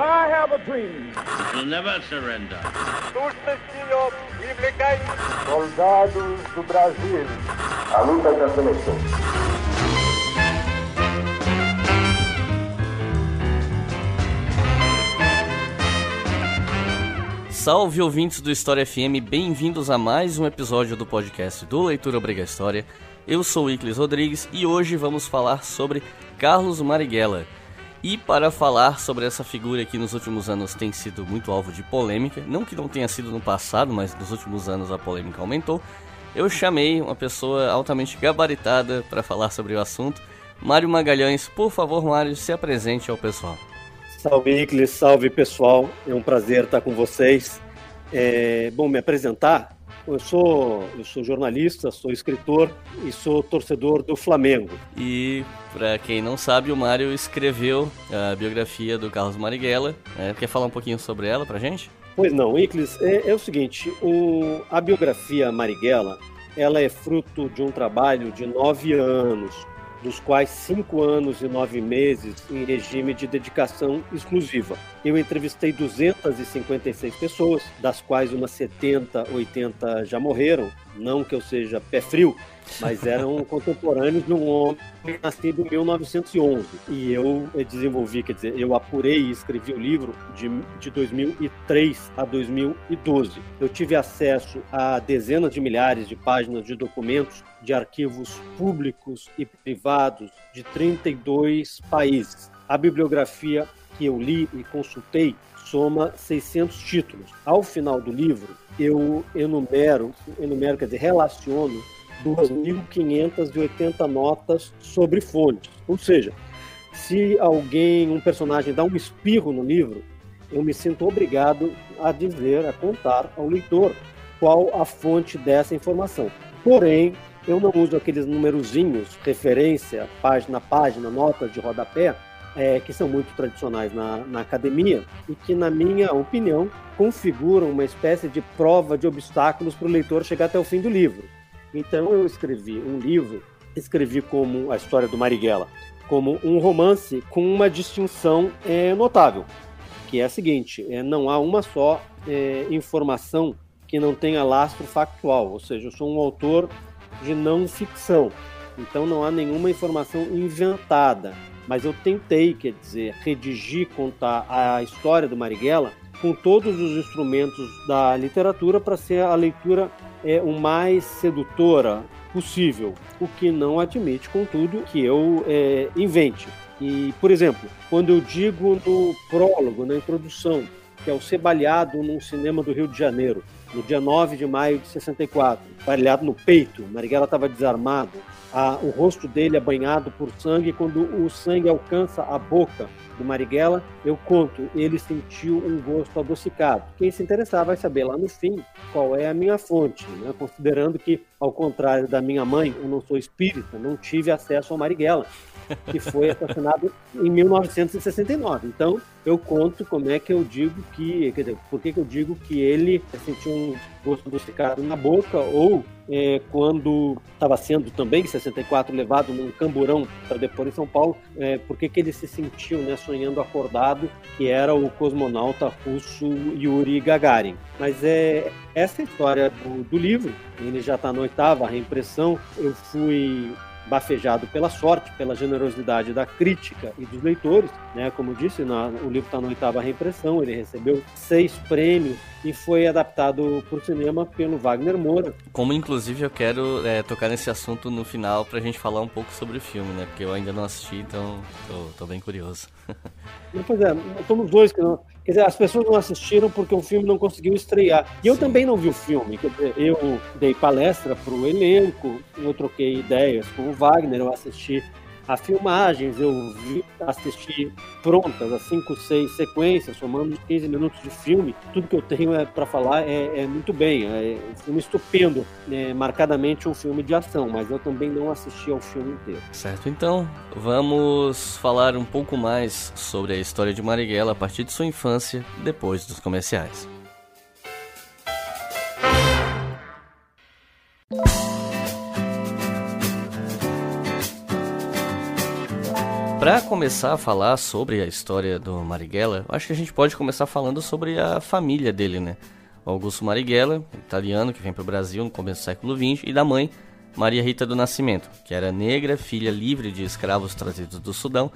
I have a dream. We'll never surrender. Soldados do Brasil. A luta da seleção. Salve ouvintes do História FM, bem-vindos a mais um episódio do podcast do Leitura Obriga História. Eu sou Iclis Rodrigues e hoje vamos falar sobre Carlos Marighella. E para falar sobre essa figura que nos últimos anos tem sido muito alvo de polêmica, não que não tenha sido no passado, mas nos últimos anos a polêmica aumentou, eu chamei uma pessoa altamente gabaritada para falar sobre o assunto. Mário Magalhães, por favor, Mário, se apresente ao pessoal. Salve, Iclis, salve pessoal, é um prazer estar com vocês. É, bom, me apresentar, eu sou, eu sou jornalista, sou escritor e sou torcedor do Flamengo. E para quem não sabe, o Mário escreveu a biografia do Carlos Marighella. É, quer falar um pouquinho sobre ela pra gente? Pois não, Iclis, é, é o seguinte, o, a biografia Marighella, ela é fruto de um trabalho de nove anos, dos quais cinco anos e nove meses em regime de dedicação exclusiva. Eu entrevistei 256 pessoas, das quais umas 70, 80 já morreram. Não que eu seja pé frio, mas eram contemporâneos de um homem nascido em 1911. E eu desenvolvi, quer dizer, eu apurei e escrevi o livro de, de 2003 a 2012. Eu tive acesso a dezenas de milhares de páginas de documentos de arquivos públicos e privados de 32 países. A bibliografia que eu li e consultei soma 600 títulos. Ao final do livro, eu enumero, enumero quer dizer, relaciono 2.580 notas sobre fontes. Ou seja, se alguém, um personagem, dá um espirro no livro, eu me sinto obrigado a dizer, a contar ao leitor qual a fonte dessa informação. Porém, eu não uso aqueles numerozinhos, referência, página página, notas de rodapé, é, que são muito tradicionais na, na academia e que, na minha opinião, configuram uma espécie de prova de obstáculos para o leitor chegar até o fim do livro. Então, eu escrevi um livro, escrevi como a história do Marighella, como um romance com uma distinção é, notável, que é a seguinte: é, não há uma só é, informação que não tenha lastro factual, ou seja, eu sou um autor de não ficção, então não há nenhuma informação inventada mas eu tentei, quer dizer, redigir, contar a história do Marighella com todos os instrumentos da literatura para ser a leitura é, o mais sedutora possível, o que não admite, contudo, que eu é, invente. E, por exemplo, quando eu digo no prólogo, na introdução, que é o ser baleado num cinema do Rio de Janeiro, no dia 9 de maio de 64, baleado no peito, Marighella estava desarmado, a, o rosto dele é banhado por sangue. Quando o sangue alcança a boca do Marighella, eu conto, ele sentiu um gosto adocicado. Quem se interessar vai saber lá no fim qual é a minha fonte, né? considerando que, ao contrário da minha mãe, eu não sou espírita, não tive acesso ao Marighella que foi assassinado em 1969. Então, eu conto como é que eu digo que, quer dizer, por que, que eu digo que ele sentiu um gosto adocicado na boca, ou é, quando estava sendo também, em 64, levado num camburão para depor em São Paulo, é, por que, que ele se sentiu né, sonhando acordado, que era o cosmonauta russo Yuri Gagarin. Mas é essa é história do, do livro, ele já está na oitava reimpressão, eu fui bafejado pela sorte, pela generosidade da crítica e dos leitores. Né? Como disse, na, o livro está na oitava reimpressão, ele recebeu seis prêmios e foi adaptado para o cinema pelo Wagner Moura. Como inclusive eu quero é, tocar nesse assunto no final para a gente falar um pouco sobre o filme, né? Porque eu ainda não assisti, então tô, tô bem curioso. pois é, somos dois que não. Quer dizer, as pessoas não assistiram porque o filme não conseguiu estrear. E eu Sim. também não vi o filme. Quer dizer, eu dei palestra para o elenco, eu troquei ideias com o Wagner, eu assisti a filmagens, eu vi, assisti prontas, as 5, 6 sequências, somando 15 minutos de filme. Tudo que eu tenho é, para falar é, é, muito bem. É um filme estupendo, é, marcadamente um filme de ação, mas eu também não assisti ao filme inteiro. Certo, então vamos falar um pouco mais sobre a história de Marighella a partir de sua infância, depois dos comerciais. Para começar a falar sobre a história do Marighella, acho que a gente pode começar falando sobre a família dele, né? Augusto Marighella, italiano, que vem para o Brasil no começo do século XX, e da mãe, Maria Rita do Nascimento, que era negra, filha livre de escravos trazidos do Sudão.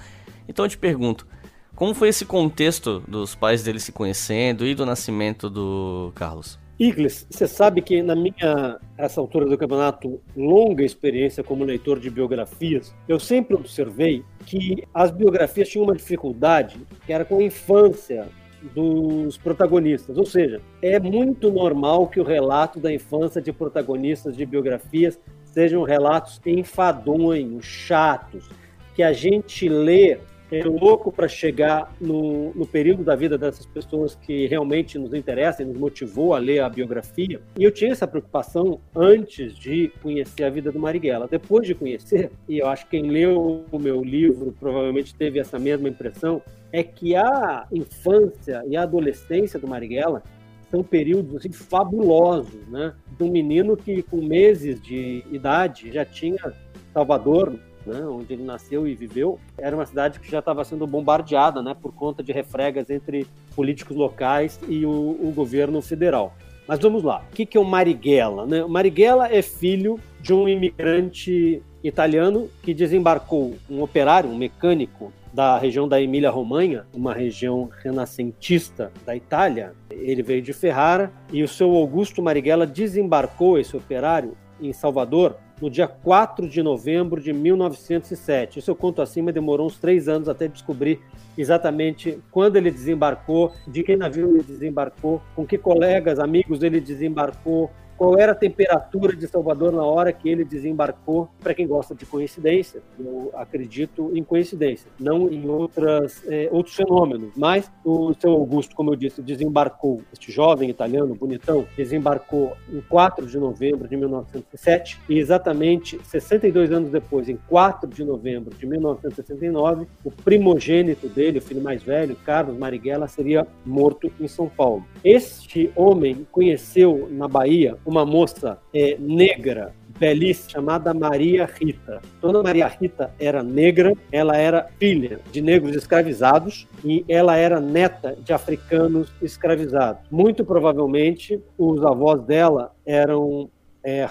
Então eu te pergunto, como foi esse contexto dos pais dele se conhecendo e do nascimento do Carlos? Igles, você sabe que na minha, essa altura do campeonato, longa experiência como leitor de biografias, eu sempre observei que as biografias tinham uma dificuldade, que era com a infância dos protagonistas. Ou seja, é muito normal que o relato da infância de protagonistas de biografias sejam relatos enfadonhos, chatos, que a gente lê é louco para chegar no, no, período da vida dessas pessoas que realmente nos interessam e nos motivou a ler a biografia. E eu tinha essa preocupação antes de conhecer a vida do Marighella. Depois de conhecer, e eu acho que quem leu o meu livro provavelmente teve essa mesma impressão, é que a infância e a adolescência do Marighella são períodos assim, fabulosos, né? De um menino que com meses de idade já tinha Salvador né, onde ele nasceu e viveu, era uma cidade que já estava sendo bombardeada né, por conta de refregas entre políticos locais e o, o governo federal. Mas vamos lá, o que, que é o Marighella? Né? O Marighella é filho de um imigrante italiano que desembarcou, um operário, um mecânico da região da Emília-Romanha, uma região renascentista da Itália. Ele veio de Ferrara e o seu Augusto Marighella desembarcou esse operário em Salvador no dia 4 de novembro de 1907. Isso eu conto assim, mas demorou uns três anos até descobrir exatamente quando ele desembarcou, de que navio ele desembarcou, com que colegas, amigos ele desembarcou, qual era a temperatura de Salvador na hora que ele desembarcou. Para quem gosta de coincidência, eu acredito em coincidência, não em outras, é, outros fenômenos. Mas o seu Augusto, como eu disse, desembarcou, este jovem italiano, bonitão, desembarcou em 4 de novembro de 1907 e exatamente 62 anos depois, em 4 de novembro de 1969, o primogênito dele, o filho mais velho, Carlos Marighella, seria morto em São Paulo. Este homem conheceu na Bahia uma moça é, negra, belíssima, chamada Maria Rita. Dona Maria Rita era negra, ela era filha de negros escravizados e ela era neta de africanos escravizados. Muito provavelmente, os avós dela eram é,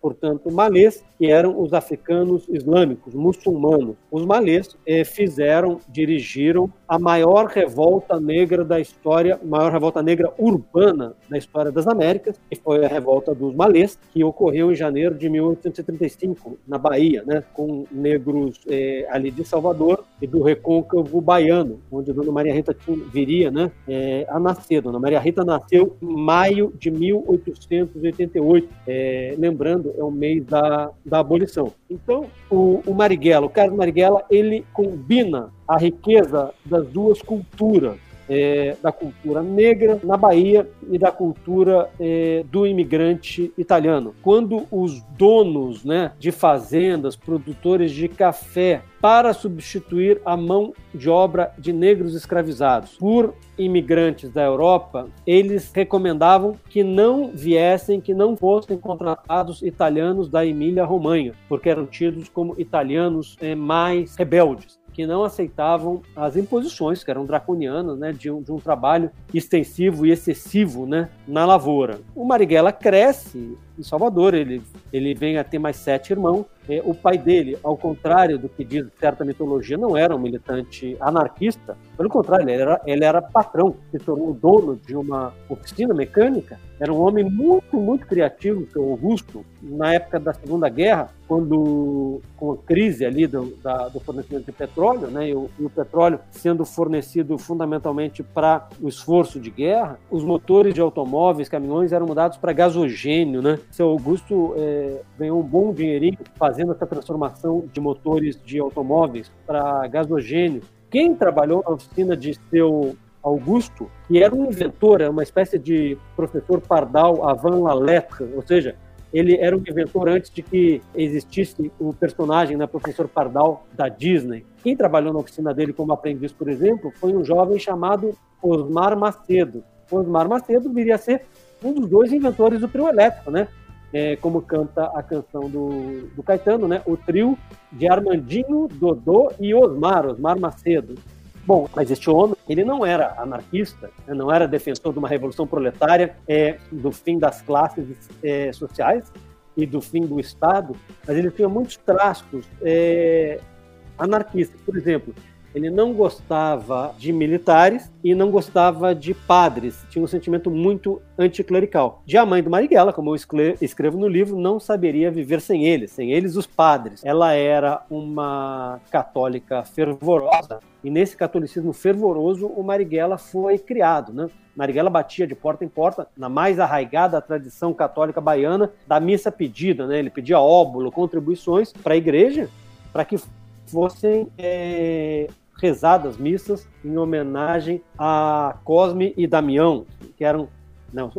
portanto, malês, que eram os africanos islâmicos, muçulmanos. Os malês eh, fizeram, dirigiram a maior revolta negra da história, maior revolta negra urbana da história das Américas, que foi a revolta dos malês, que ocorreu em janeiro de 1835, na Bahia, né, com negros eh, ali de Salvador e do recôncavo baiano, onde Dona Maria Rita viria né, eh, a nascer. Dona Maria Rita nasceu em maio de 1888, eh, é o mês da da abolição. Então, o, o Marighella, o Carlos Marighella, ele combina a riqueza das duas culturas, é, da cultura negra na Bahia e da cultura é, do imigrante italiano. Quando os donos né, de fazendas, produtores de café, para substituir a mão de obra de negros escravizados por imigrantes da Europa, eles recomendavam que não viessem, que não fossem contratados italianos da Emília-Romanha, porque eram tidos como italianos é, mais rebeldes que não aceitavam as imposições, que eram draconianas, né, de um, de um trabalho extensivo e excessivo né, na lavoura. O Marighella cresce em Salvador, ele, ele vem a ter mais sete irmãos, é, o pai dele, ao contrário do que diz certa mitologia, não era um militante anarquista. Pelo contrário, ele era, ele era patrão, se tornou dono de uma oficina mecânica. Era um homem muito, muito criativo, seu Augusto, na época da Segunda Guerra, quando com a crise ali do, da, do fornecimento de petróleo, né, e o, e o petróleo sendo fornecido fundamentalmente para o esforço de guerra, os motores de automóveis, caminhões eram mudados para gasogênio, né? Seu Augusto é, ganhou um bom dinheirinho fazendo essa transformação de motores de automóveis para gasogênio. Quem trabalhou na oficina de seu Augusto, que era um inventor, uma espécie de professor Pardal Avant la lettre, ou seja, ele era um inventor antes de que existisse o personagem, né, professor Pardal da Disney. Quem trabalhou na oficina dele como aprendiz, por exemplo, foi um jovem chamado Osmar Macedo. Osmar Macedo viria a ser um dos dois inventores do trio elétrico, né? é, como canta a canção do, do Caetano, né? O trio de Armandinho, Dodô e Osmar, Osmar Macedo. Bom, mas este homem, ele não era anarquista, né? não era defensor de uma revolução proletária, é, do fim das classes é, sociais e do fim do Estado, mas ele tinha muitos traços é, anarquistas. Por exemplo, ele não gostava de militares e não gostava de padres. Tinha um sentimento muito anticlerical. Já a mãe do Marighella, como eu escrevo no livro, não saberia viver sem eles, sem eles os padres. Ela era uma católica fervorosa e nesse catolicismo fervoroso o Marighella foi criado, né? Marighella batia de porta em porta na mais arraigada tradição católica baiana da missa pedida, né? Ele pedia óbolo, contribuições para a igreja, para que fossem é, rezadas missas em homenagem a Cosme e Damião, que eram não,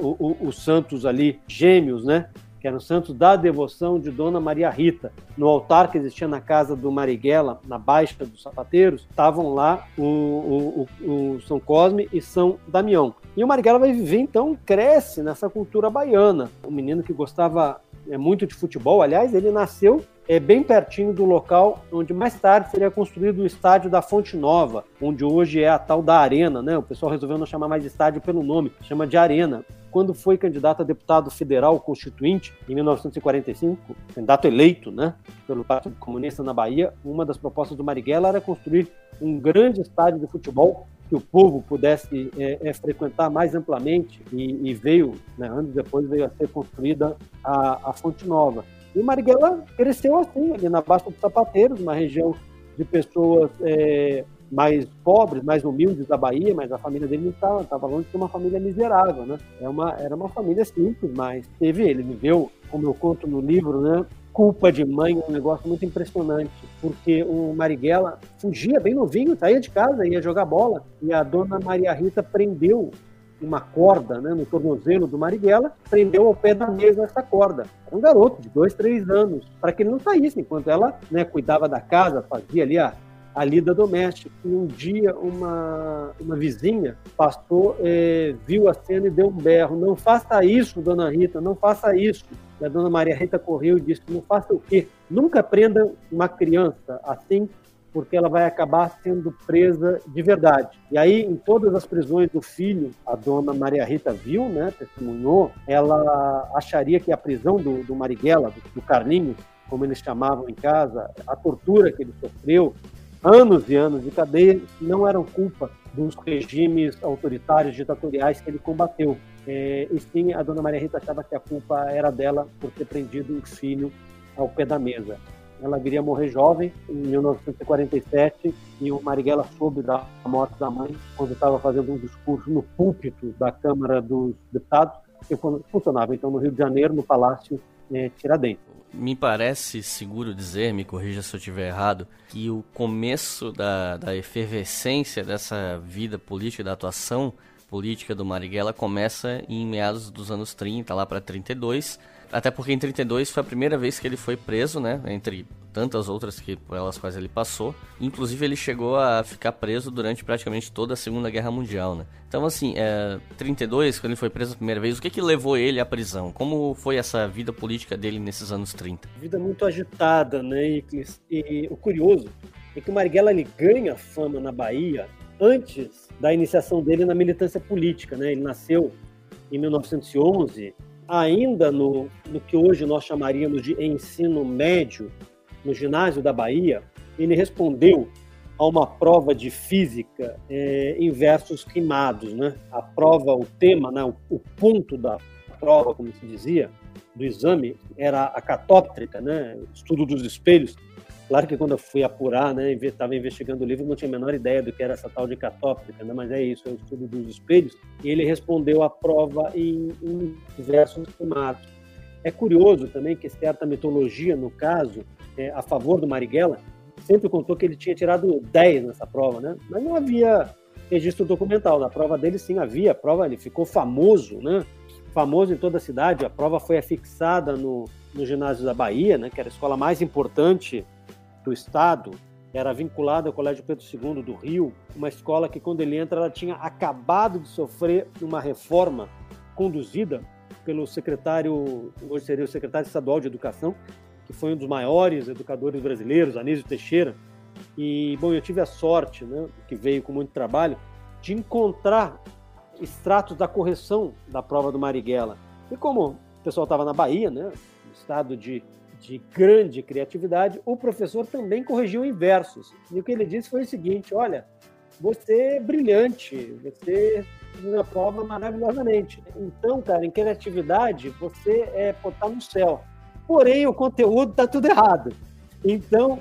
os santos ali gêmeos, né? Que eram santos da devoção de Dona Maria Rita. No altar que existia na casa do Marighella, na Baixa dos Sapateiros, estavam lá o, o, o, o São Cosme e São Damião. E o Marighella vai viver, então, cresce nessa cultura baiana. Um menino que gostava é, muito de futebol, aliás, ele nasceu é bem pertinho do local onde mais tarde seria construído o estádio da Fonte Nova, onde hoje é a tal da Arena, né? O pessoal resolveu não chamar mais de estádio pelo nome, chama de Arena. Quando foi candidato a deputado federal constituinte em 1945, candidato eleito, né, pelo Partido Comunista na Bahia, uma das propostas do Marighella era construir um grande estádio de futebol que o povo pudesse é, é, frequentar mais amplamente e, e veio, né, anos depois veio a ser construída a, a Fonte Nova. E Marighella cresceu assim, ali na Baixa dos Sapateiros, uma região de pessoas é, mais pobres, mais humildes da Bahia, mas a família dele não estava, estava longe de uma família miserável, né? É uma, era uma família simples, mas teve, ele viveu, como eu conto no livro, né? Culpa de mãe, um negócio muito impressionante, porque o Marighella fugia bem novinho, saía de casa, ia jogar bola, e a dona Maria Rita prendeu uma corda né, no tornozelo do Marighella, prendeu ao pé da mesa essa corda. Era um garoto de dois, três anos, para que ele não saísse, enquanto ela né, cuidava da casa, fazia ali a, a lida doméstica. E um dia uma, uma vizinha passou, é, viu a cena e deu um berro: Não faça isso, dona Rita, não faça isso. E a dona Maria Rita correu e disse: Não faça o quê? Nunca prenda uma criança assim porque ela vai acabar sendo presa de verdade. E aí, em todas as prisões do filho, a dona Maria Rita viu, né, testemunhou, ela acharia que a prisão do, do Marighella, do, do Carlinhos, como eles chamavam em casa, a tortura que ele sofreu, anos e anos de cadeia, não eram culpa dos regimes autoritários, ditatoriais que ele combateu. É, e sim, a dona Maria Rita achava que a culpa era dela por ter prendido o filho ao pé da mesa. Ela viria morrer jovem, em 1947, e o Marighella soube da morte da mãe quando estava fazendo um discurso no púlpito da Câmara dos Deputados, que funcionava então no Rio de Janeiro, no Palácio é, Tiradentes. Me parece seguro dizer, me corrija se eu estiver errado, que o começo da, da efervescência dessa vida política, da atuação política do Marighella começa em meados dos anos 30, lá para 32, até porque em 32 foi a primeira vez que ele foi preso, né? Entre tantas outras que pelas quais ele passou. Inclusive ele chegou a ficar preso durante praticamente toda a Segunda Guerra Mundial, né? Então assim, é, 32, quando ele foi preso a primeira vez, o que que levou ele à prisão? Como foi essa vida política dele nesses anos 30? Vida muito agitada, né, Iclis? E o curioso é que o Marighella ele ganha fama na Bahia antes da iniciação dele na militância política, né? Ele nasceu em 1911 ainda no, no que hoje nós chamaríamos de ensino médio, no ginásio da Bahia, ele respondeu a uma prova de física é, em versos rimados. Né? A prova, o tema, né, o, o ponto da prova, como se dizia, do exame, era a catóptrica, né, estudo dos espelhos, Claro que quando eu fui apurar, né, estava investigando o livro, não tinha a menor ideia do que era essa tal de catóptrica, né, mas é isso, é o estudo dos espelhos. E ele respondeu a prova em, em versos rimados. É curioso também que certa mitologia, no caso, é, a favor do Marighella, sempre contou que ele tinha tirado 10 nessa prova, né? Mas não havia registro documental. Na prova dele, sim, havia. A prova, ele ficou famoso, né? Famoso em toda a cidade. A prova foi afixada no, no ginásio da Bahia, né? Que era a escola mais importante do Estado, era vinculada ao Colégio Pedro II do Rio, uma escola que, quando ele entra, ela tinha acabado de sofrer uma reforma conduzida pelo secretário, hoje seria o secretário estadual de Educação, que foi um dos maiores educadores brasileiros, Anísio Teixeira. E, bom, eu tive a sorte, né, que veio com muito trabalho, de encontrar extratos da correção da prova do Marighella. E como o pessoal estava na Bahia, né, estado de, de grande criatividade, o professor também corrigiu em versos. E o que ele disse foi o seguinte: olha, você é brilhante, você fez a prova maravilhosamente. Então, cara, em criatividade, você é botar no céu. Porém, o conteúdo está tudo errado. Então,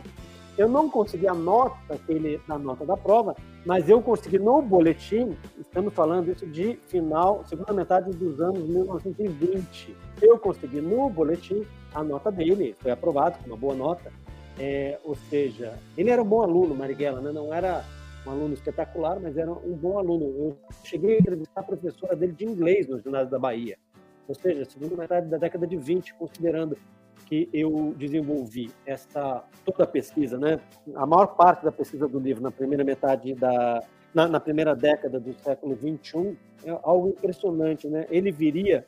eu não consegui a nota aquele, na nota da prova, mas eu consegui no boletim, estamos falando isso de final, segunda metade dos anos 1920. Eu consegui no boletim a nota dele, foi aprovado com uma boa nota. É, ou seja, ele era um bom aluno, Marighella, né? não era um aluno espetacular, mas era um bom aluno. Eu cheguei a entrevistar a professora dele de inglês no ginásio da Bahia. Ou seja, segunda metade da década de 20, considerando que eu desenvolvi essa toda a pesquisa, né? A maior parte da pesquisa do livro na primeira metade da na, na primeira década do século 21 é algo impressionante, né? Ele viria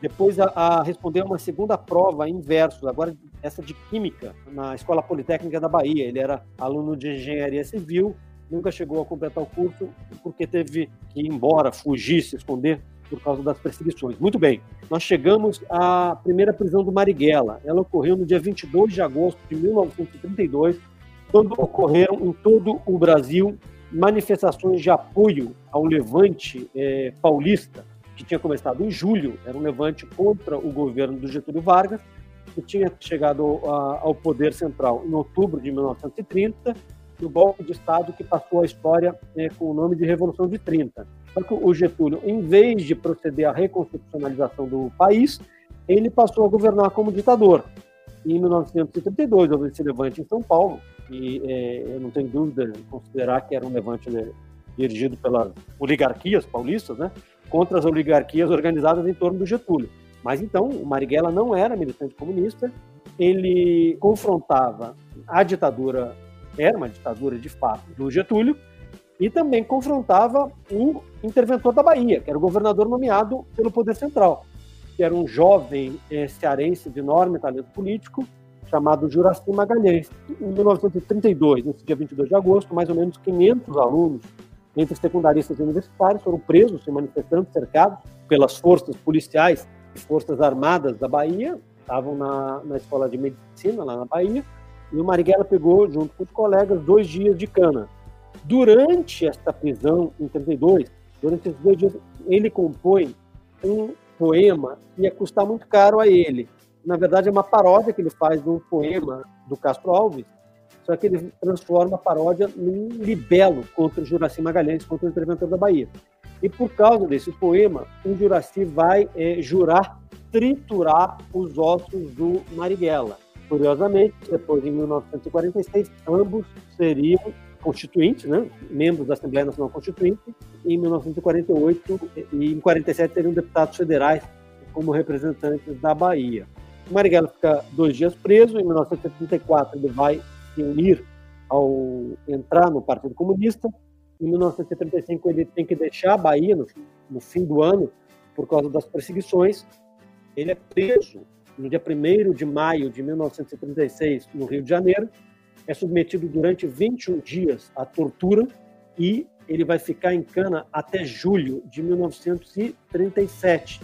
depois a, a, uma segunda prova em versos, agora essa de química na Escola Politécnica da Bahia. Ele era aluno de engenharia civil, nunca chegou a completar o curso porque teve que ir embora, fugir, se esconder por causa das perseguições. Muito bem, nós chegamos à primeira prisão do Marighella. Ela ocorreu no dia 22 de agosto de 1932, quando ocorreram em todo o Brasil manifestações de apoio ao levante é, paulista, que tinha começado em julho, era um levante contra o governo do Getúlio Vargas, que tinha chegado ao poder central em outubro de 1930, no golpe de Estado que passou a história é, com o nome de Revolução de 30 só que o Getúlio, em vez de proceder à reconstitucionalização do país, ele passou a governar como ditador. Em 1932 houve esse levante em São Paulo, e é, eu não tenho dúvida de considerar que era um levante né, dirigido pelas oligarquias paulistas, né, contra as oligarquias organizadas em torno do Getúlio. Mas então, o Marighella não era militante comunista, ele confrontava a ditadura, era uma ditadura de fato do Getúlio, e também confrontava o interventor da Bahia, que era o governador nomeado pelo Poder Central, que era um jovem eh, cearense de enorme talento político, chamado Juraci Magalhães. Em 1932, nesse dia 22 de agosto, mais ou menos 500 alunos, entre secundaristas e universitários, foram presos, se manifestando, cercados pelas forças policiais e forças armadas da Bahia, estavam na, na escola de medicina, lá na Bahia, e o Marighella pegou, junto com os colegas, dois dias de cana. Durante esta prisão, em 32, durante esses dois dias, ele compõe um poema que ia custar muito caro a ele. Na verdade, é uma paródia que ele faz de um poema do Castro Alves, só que ele transforma a paródia num libelo contra o Juraci Magalhães, contra o interventor da Bahia. E por causa desse poema, o Juraci vai é, jurar triturar os ossos do Marighella. Curiosamente, depois, em 1946, ambos seriam constituinte, né, membros da Assembleia Nacional Constituinte, e em 1948 e em 47 seriam deputados federais como representantes da Bahia. O Marighella fica dois dias preso, em 1974 ele vai se unir ao entrar no Partido Comunista, em 1975 ele tem que deixar a Bahia no, no fim do ano por causa das perseguições, ele é preso no dia 1 de maio de 1936 no Rio de Janeiro, é submetido durante 21 dias à tortura e ele vai ficar em cana até julho de 1937,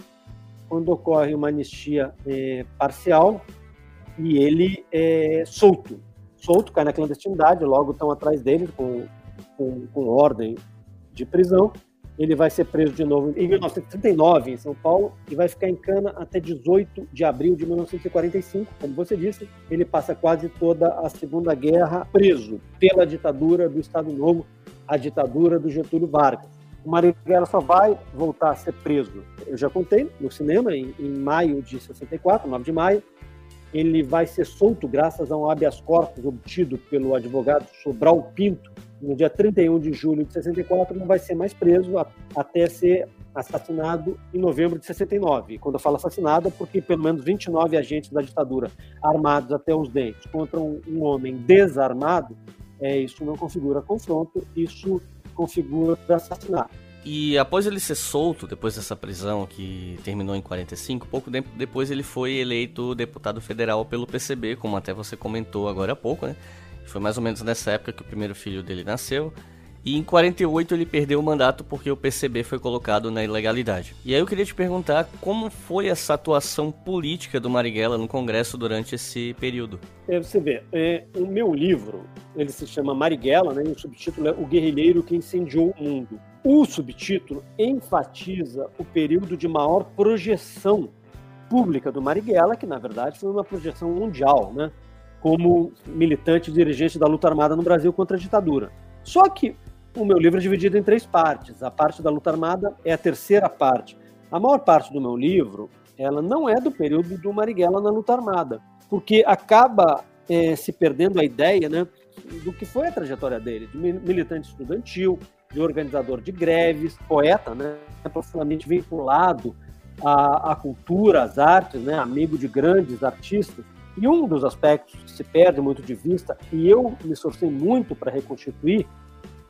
quando ocorre uma anistia é, parcial e ele é solto. Solto, cai na clandestinidade, logo estão atrás dele com, com, com ordem de prisão ele vai ser preso de novo em 1939 em São Paulo e vai ficar em cana até 18 de abril de 1945. Como você disse, ele passa quase toda a Segunda Guerra preso pela ditadura do Estado Novo, a ditadura do Getúlio Vargas. O Marighella só vai voltar a ser preso, eu já contei, no cinema, em, em maio de 64, 9 de maio. Ele vai ser solto graças a um habeas corpus obtido pelo advogado Sobral Pinto, no dia 31 de julho de 64, não vai ser mais preso até ser assassinado em novembro de 69. Quando eu falo assassinado, é porque pelo menos 29 agentes da ditadura armados até os dentes contra um, um homem desarmado, é, isso não configura confronto, isso configura assassinato. E após ele ser solto, depois dessa prisão que terminou em 45, pouco tempo depois ele foi eleito deputado federal pelo PCB, como até você comentou agora há pouco, né? Foi mais ou menos nessa época que o primeiro filho dele nasceu. E em 48 ele perdeu o mandato porque o PCB foi colocado na ilegalidade. E aí eu queria te perguntar como foi essa atuação política do Marighella no Congresso durante esse período. É, você vê, é, o meu livro, ele se chama Marighella, né, e o subtítulo é O Guerrilheiro que Incendiou o Mundo. O subtítulo enfatiza o período de maior projeção pública do Marighella, que na verdade foi uma projeção mundial, né, como militante e dirigente da luta armada no Brasil contra a ditadura. Só que o meu livro é dividido em três partes. A parte da luta armada é a terceira parte. A maior parte do meu livro, ela não é do período do Marighella na luta armada, porque acaba é, se perdendo a ideia, né, do que foi a trajetória dele, de militante estudantil, de organizador de greves, poeta, né, profundamente vinculado à, à cultura, às artes, né, amigo de grandes artistas. E um dos aspectos que se perde muito de vista, e eu me esforcei muito para reconstituir,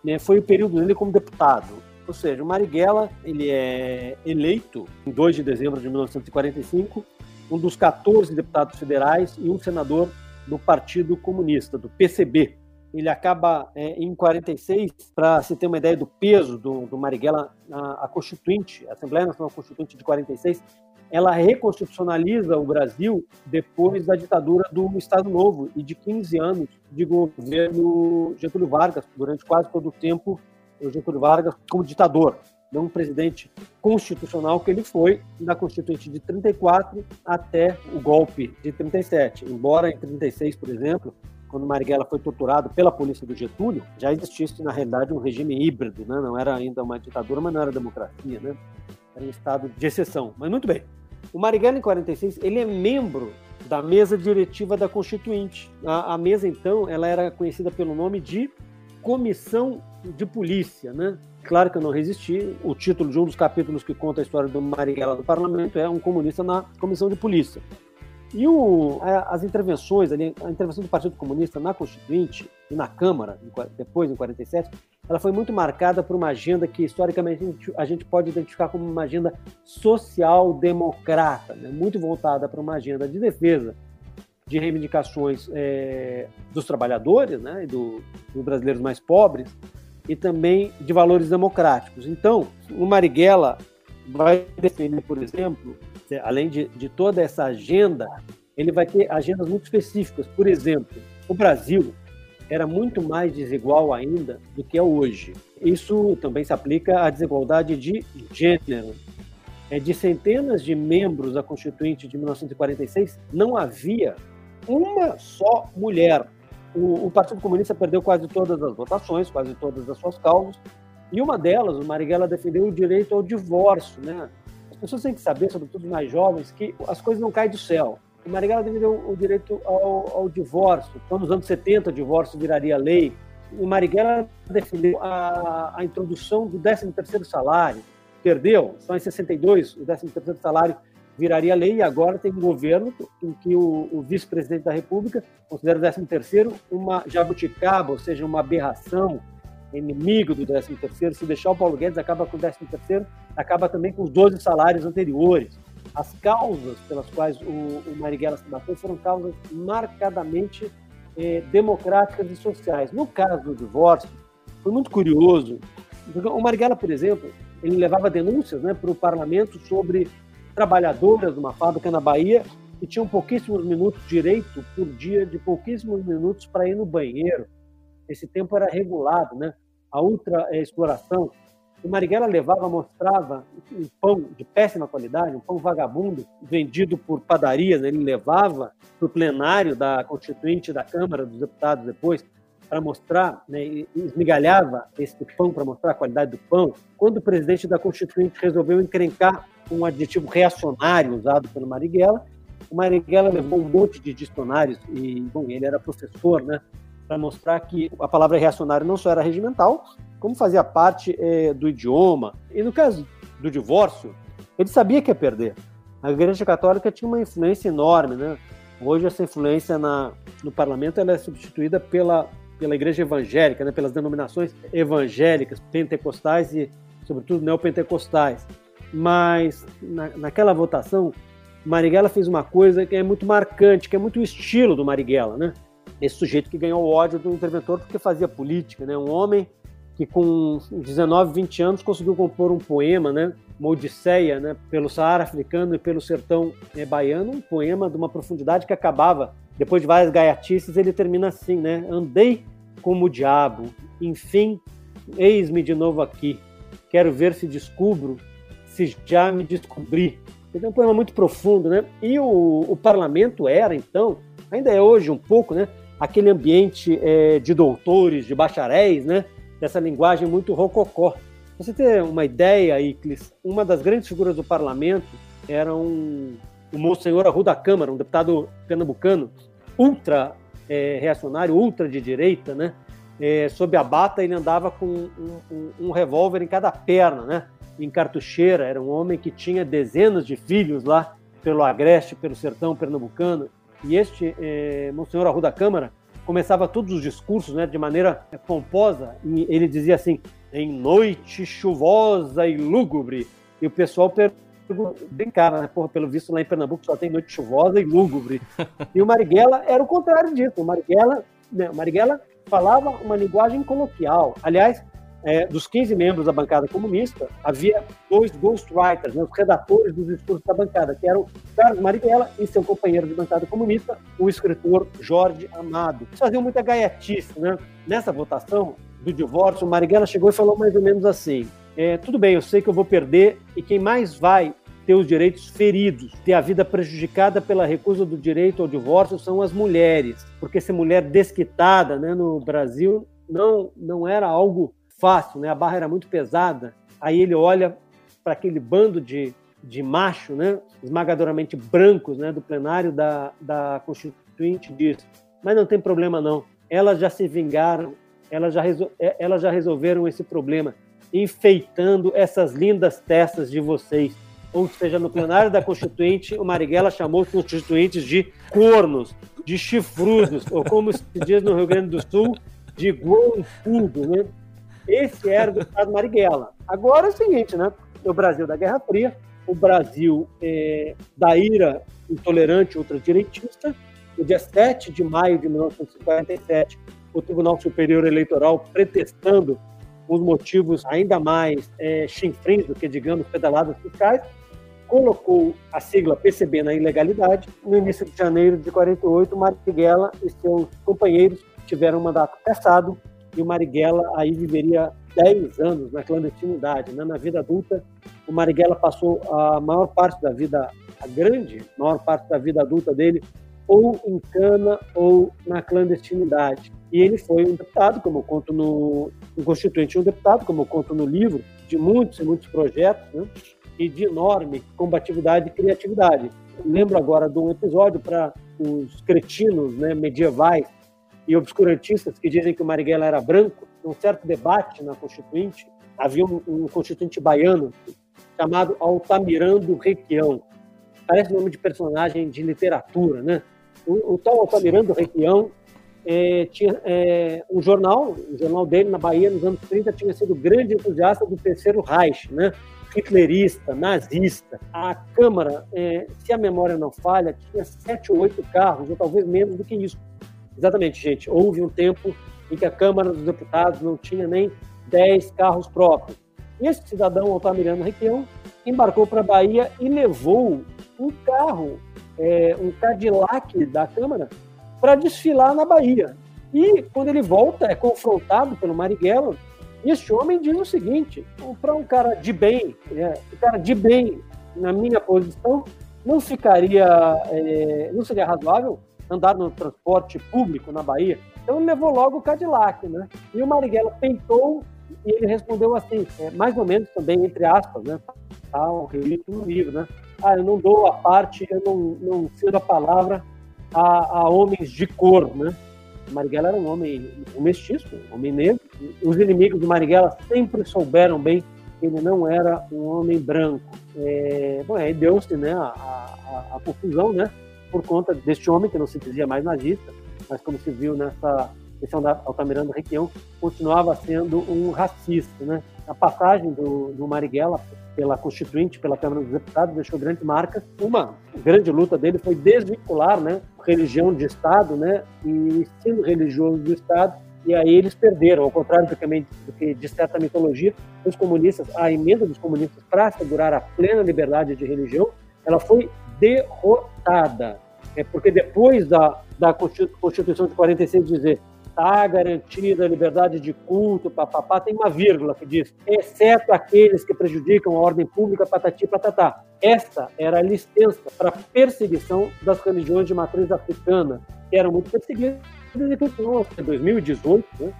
né, foi o período dele como deputado. Ou seja, o Marighella ele é eleito em 2 de dezembro de 1945, um dos 14 deputados federais e um senador do Partido Comunista, do PCB. Ele acaba é, em 46, para se ter uma ideia do peso do, do Marighella, a, a Constituinte, a Assembleia Nacional Constituinte de 46, ela reconstitucionaliza o Brasil depois da ditadura do Estado Novo e de 15 anos de governo Getúlio Vargas, durante quase todo o tempo o Getúlio Vargas como ditador, não um presidente constitucional que ele foi da Constituinte de 34 até o golpe de 37. Embora em 36, por exemplo, quando Marighella foi torturado pela polícia do Getúlio, já existisse na realidade um regime híbrido, né? não era ainda uma ditadura, mas não era democracia, né? era um estado de exceção. Mas muito bem. O Marighella, em 46, ele é membro da mesa diretiva da Constituinte. A, a, mesa, então, ela era conhecida pelo nome de Comissão de Polícia, né? Claro que eu não resisti. O título de um dos capítulos que conta a história do Marighella no parlamento é um comunista na Comissão de Polícia. E o, as intervenções, ali, a intervenção do Partido Comunista na Constituinte e na Câmara, depois em 47, ela foi muito marcada por uma agenda que historicamente a gente, a gente pode identificar como uma agenda social-democrata, né? muito voltada para uma agenda de defesa de reivindicações é, dos trabalhadores né? e do, dos brasileiros mais pobres e também de valores democráticos. Então, o Marighella vai defender, por exemplo, além de, de toda essa agenda, ele vai ter agendas muito específicas. Por exemplo, o Brasil era muito mais desigual ainda do que é hoje. Isso também se aplica à desigualdade de gênero. É, de centenas de membros da Constituinte de 1946, não havia uma só mulher. O, Partido Comunista perdeu quase todas as votações, quase todas as suas causas, e uma delas, o Marighella, defendeu o direito ao divórcio. Né? As pessoas têm que saber, sobretudo mais jovens, que as coisas não caem do céu. O Marighella defendeu o direito ao, ao divórcio. Então, nos anos 70, o divórcio viraria lei. O Marighella defendeu a, a introdução do 13º salário. Perdeu. Só em 62, o 13º salário viraria lei e agora tem um governo em que o, o vice-presidente da República considera o 13º uma jabuticaba, ou seja, uma aberração, inimigo do 13º. Se deixar o Paulo Guedes, acaba com o 13º, acaba também com os 12 salários anteriores as causas pelas quais o, o Marighella se bateu foram causas marcadamente eh, democráticas e sociais. No caso do divórcio, foi muito curioso. O Marighella, por exemplo, ele levava denúncias né, para o parlamento sobre trabalhadoras de uma fábrica na Bahia que tinham pouquíssimos minutos direito por dia, de pouquíssimos minutos para ir no banheiro. Esse tempo era regulado, né? A ultra exploração o Marighella levava, mostrava um pão de péssima qualidade, um pão vagabundo, vendido por padarias. Ele levava para o plenário da Constituinte da Câmara dos Deputados depois, para mostrar, né, esmigalhava esse pão para mostrar a qualidade do pão. Quando o presidente da Constituinte resolveu encrencar um adjetivo reacionário usado pelo Marighella, o Marighella levou um monte de dicionários e, bom, ele era professor, né, para mostrar que a palavra reacionário não só era regimental, como fazia parte é, do idioma. E no caso do divórcio, ele sabia que ia perder. A Igreja Católica tinha uma influência enorme, né? Hoje essa influência na, no parlamento ela é substituída pela, pela Igreja Evangélica, né? pelas denominações evangélicas, pentecostais e sobretudo neopentecostais. Mas na, naquela votação, Marighella fez uma coisa que é muito marcante, que é muito o estilo do Marighella, né? Esse sujeito que ganhou o ódio do interventor porque fazia política, né? Um homem que com 19, 20 anos conseguiu compor um poema, né? Uma odisseia, né? Pelo Saara africano e pelo sertão né, baiano, um poema de uma profundidade que acabava, depois de várias gaiatices, ele termina assim, né? Andei como o diabo, enfim, eis-me de novo aqui. Quero ver se descubro, se já me descobri. É um poema muito profundo, né? E o, o parlamento era, então, ainda é hoje um pouco, né? Aquele ambiente é, de doutores, de bacharéis, né? dessa linguagem muito rococó. Você ter uma ideia, Iclis, uma das grandes figuras do parlamento era um, o Monsenhor Arruda Câmara, um deputado pernambucano, ultra é, reacionário, ultra de direita, né? É, sob a bata ele andava com um, um, um revólver em cada perna, né? Em cartucheira, era um homem que tinha dezenas de filhos lá pelo agreste, pelo sertão pernambucano. E este é, Monsenhor Arruda Câmara começava todos os discursos né, de maneira é, pomposa, e ele dizia assim, em noite chuvosa e lúgubre, e o pessoal brincava, né? Porra, pelo visto lá em Pernambuco só tem noite chuvosa e lúgubre. E o Marighella era o contrário disso. O Marighella, né, o Marighella falava uma linguagem coloquial. Aliás, é, dos 15 membros da bancada comunista, havia dois ghostwriters, né, os redatores dos discursos da bancada, que eram Carlos Marighella e seu companheiro de bancada comunista, o escritor Jorge Amado. Eles faziam muita gaiatice. Né? Nessa votação do divórcio, Marighella chegou e falou mais ou menos assim, é, tudo bem, eu sei que eu vou perder e quem mais vai ter os direitos feridos, ter a vida prejudicada pela recusa do direito ao divórcio são as mulheres, porque ser mulher desquitada né, no Brasil não, não era algo fácil, né? A barra era muito pesada. Aí ele olha para aquele bando de, de macho, né? Esmagadoramente brancos, né? Do plenário da, da Constituinte diz: mas não tem problema não. Elas já se vingaram, elas já, é, elas já resolveram esse problema, enfeitando essas lindas testas de vocês. Ou seja, no plenário da Constituinte, o Marighella chamou os constituintes de cornos, de chifrudos, ou como se diz no Rio Grande do Sul, de gonfudo, né? Esse era o Estado Marighella. Agora é o seguinte, né? O Brasil da Guerra Fria, o Brasil é, da ira intolerante ultradireitista. No dia 7 de maio de 1947, o Tribunal Superior Eleitoral, pretextando os motivos ainda mais é, chinfrins do que, digamos, pedaladas fiscais, colocou a sigla PCB na ilegalidade. No início de janeiro de 48, Marighella e seus companheiros tiveram um mandato cassado e o Marighella aí viveria 10 anos na clandestinidade. Né? Na vida adulta, o Marighella passou a maior parte da vida, a grande maior parte da vida adulta dele, ou em cana ou na clandestinidade. E ele foi um deputado, como eu conto no, um constituinte, um deputado, como eu conto no livro, de muitos e muitos projetos, né? e de enorme combatividade e criatividade. Lembro agora de um episódio para os cretinos né, medievais e obscurantistas que dizem que o Marighella era branco, num certo debate na Constituinte, havia um, um constituinte baiano chamado Altamirando Requião. Parece nome de personagem de literatura, né? O, o tal Altamirando Requião é, tinha é, um jornal, o jornal dele na Bahia nos anos 30 tinha sido grande entusiasta do terceiro Reich, né? hitlerista, nazista. A Câmara, é, se a memória não falha, tinha sete ou oito carros, ou talvez menos do que isso. Exatamente, gente. Houve um tempo em que a Câmara dos Deputados não tinha nem 10 carros próprios. E esse cidadão, Altamiriano Requião, embarcou para a Bahia e levou um carro, é, um Cadillac da Câmara, para desfilar na Bahia. E quando ele volta, é confrontado pelo Marighella, e este homem diz o seguinte: para um cara de bem, é, um cara de bem, na minha posição, não ficaria, é, não seria razoável andar no transporte público na Bahia. Então ele levou logo o Cadillac, né? E o Marighella tentou e ele respondeu assim, é, mais ou menos também, entre aspas, né? Tá o no livro, né? Ah, eu não dou a parte, eu não, não cedo a palavra a, a homens de cor, né? O Marighella era um homem um mestiço, um homem negro. Os inimigos do Marighella sempre souberam bem que ele não era um homem branco. É, bom, aí deu-se né, a, a, a confusão, né? Por conta deste homem, que não se dizia mais nazista, mas como se viu nessa questão da Altamirano Requião, continuava sendo um racista, né? a passagem do, do Marighella pela Constituinte, pela Câmara dos Deputados, deixou grandes marcas. Uma grande luta dele foi desvincular né, religião de Estado né, e ensino religioso do Estado, e aí eles perderam, ao contrário do que, do que de certa mitologia, os comunistas, a emenda dos comunistas para assegurar a plena liberdade de religião, ela foi derrotada. É porque depois da, da Constituição de 46 dizer está garantida a liberdade de culto, papapá, tem uma vírgula que diz, exceto aqueles que prejudicam a ordem pública, patati patatá. Essa era a licença para perseguição das religiões de matriz africana, que eram muito perseguidas e continuam. Em 2018, né,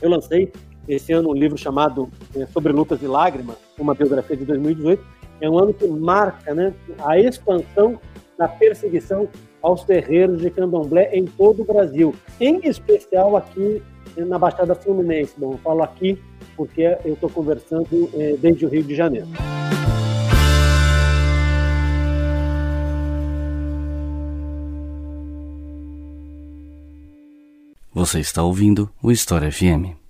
eu lancei esse ano um livro chamado é, Sobre Lutas e Lágrimas, uma biografia de 2018. É um ano que marca né, a expansão da perseguição aos terreiros de candomblé em todo o Brasil, em especial aqui na Baixada Fluminense. Bom, eu falo aqui porque eu estou conversando é, desde o Rio de Janeiro. Você está ouvindo o História FM.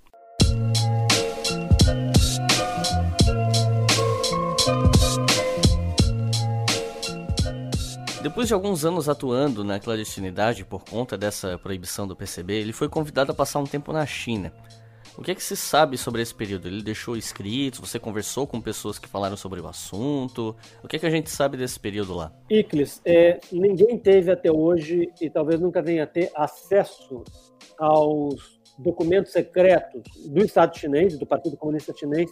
Depois de alguns anos atuando na clandestinidade por conta dessa proibição do PCB, ele foi convidado a passar um tempo na China. O que é que se sabe sobre esse período? Ele deixou escritos? Você conversou com pessoas que falaram sobre o assunto? O que é que a gente sabe desse período lá? Iclis, é, ninguém teve até hoje e talvez nunca venha a ter acesso aos documentos secretos do Estado chinês, do Partido Comunista Chinês,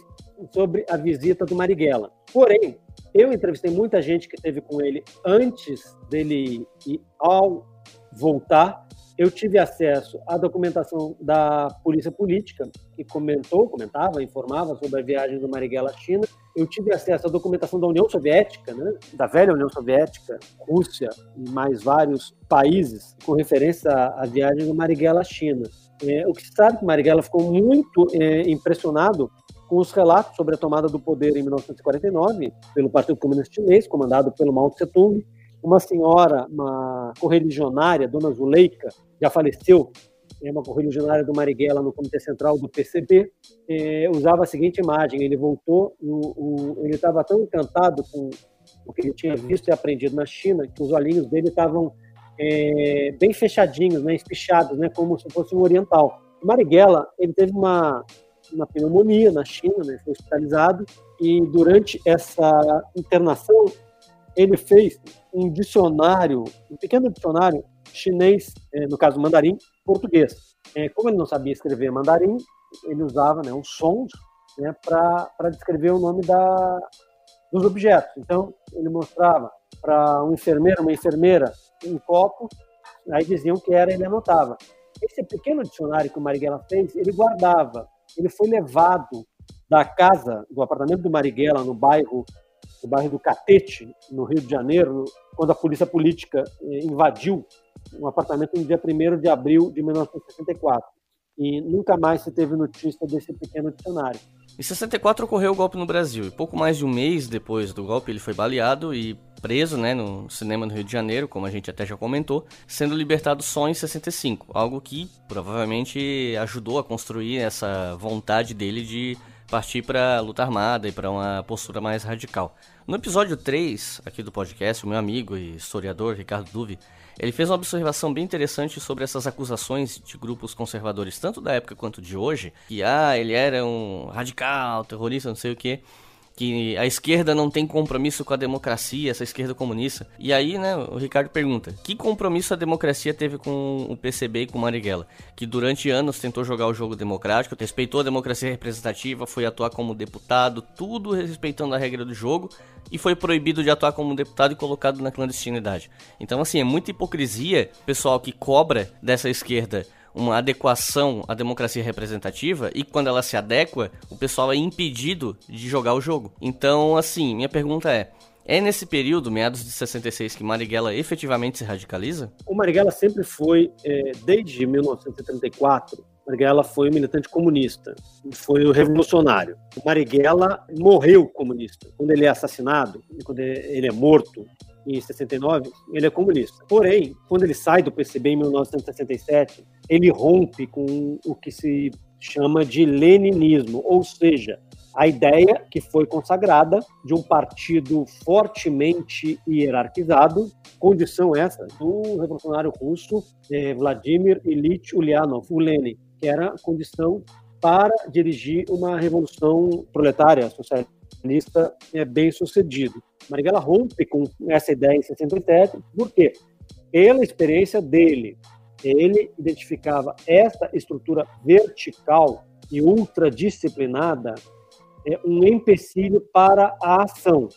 sobre a visita do Marighella. Porém, eu entrevistei muita gente que teve com ele antes dele e ao voltar. Eu tive acesso à documentação da Polícia Política, que comentou, comentava, informava sobre a viagem do Marighella à China. Eu tive acesso à documentação da União Soviética, né, da velha União Soviética, Rússia e mais vários países, com referência à viagem do Marighella à China. É, o que se sabe é que Marighella ficou muito é, impressionado com os relatos sobre a tomada do poder em 1949 pelo Partido Comunista Chinês, comandado pelo Mao Tse-tung. Uma senhora, uma correligionária, Dona Zuleika, já faleceu, é uma correligionária do Marighella no Comitê Central do PCB, é, usava a seguinte imagem: ele voltou, o, o, ele estava tão encantado com o que ele tinha visto e aprendido na China que os olhinhos dele estavam é, bem fechadinhos, né, espichados, né, como se fosse um oriental. Marighella, ele teve uma uma pneumonia na China, né, foi hospitalizado, e durante essa internação ele fez um dicionário, um pequeno dicionário chinês, é, no caso mandarim, português. É, como ele não sabia escrever mandarim, ele usava né, os sons né, para descrever o nome da, dos objetos. Então, ele mostrava para um enfermeiro, uma enfermeira, um copo, aí diziam que era, ele anotava. Esse pequeno dicionário que o Marighella fez, ele guardava ele foi levado da casa, do apartamento do Marighella, no bairro, no bairro do Catete, no Rio de Janeiro, quando a polícia política eh, invadiu um apartamento no dia 1 de abril de 1964. E nunca mais se teve notícia desse pequeno dicionário. Em 64 ocorreu o golpe no Brasil, e pouco mais de um mês depois do golpe ele foi baleado e preso né, no cinema no Rio de Janeiro, como a gente até já comentou, sendo libertado só em 65, algo que provavelmente ajudou a construir essa vontade dele de partir para a luta armada e para uma postura mais radical. No episódio 3 aqui do podcast, o meu amigo e historiador Ricardo Duve ele fez uma observação bem interessante sobre essas acusações de grupos conservadores, tanto da época quanto de hoje, que ah, ele era um radical, terrorista, não sei o que que a esquerda não tem compromisso com a democracia, essa esquerda comunista. E aí, né, o Ricardo pergunta: que compromisso a democracia teve com o PCB e com o Marighella? Que durante anos tentou jogar o jogo democrático, respeitou a democracia representativa, foi atuar como deputado, tudo respeitando a regra do jogo, e foi proibido de atuar como deputado e colocado na clandestinidade. Então, assim, é muita hipocrisia, pessoal que cobra dessa esquerda uma adequação à democracia representativa e quando ela se adequa, o pessoal é impedido de jogar o jogo. Então, assim, minha pergunta é: é nesse período, meados de 66, que Marighella efetivamente se radicaliza? O Marighella sempre foi, é, desde 1934, Marighella foi um militante comunista, foi o revolucionário. O Marighella morreu comunista. Quando ele é assassinado, quando ele é morto, em 69, ele é comunista. Porém, quando ele sai do PCB em 1967, ele rompe com o que se chama de leninismo, ou seja, a ideia que foi consagrada de um partido fortemente hierarquizado, condição essa do revolucionário russo eh, Vladimir Ilyich Ulyanov, o Lenin, que era a condição para dirigir uma revolução proletária socialista eh, bem sucedido. Marighella rompe com essa ideia em 67, por quê? Pela experiência dele, ele identificava essa estrutura vertical e ultradisciplinada é um empecilho para a ação.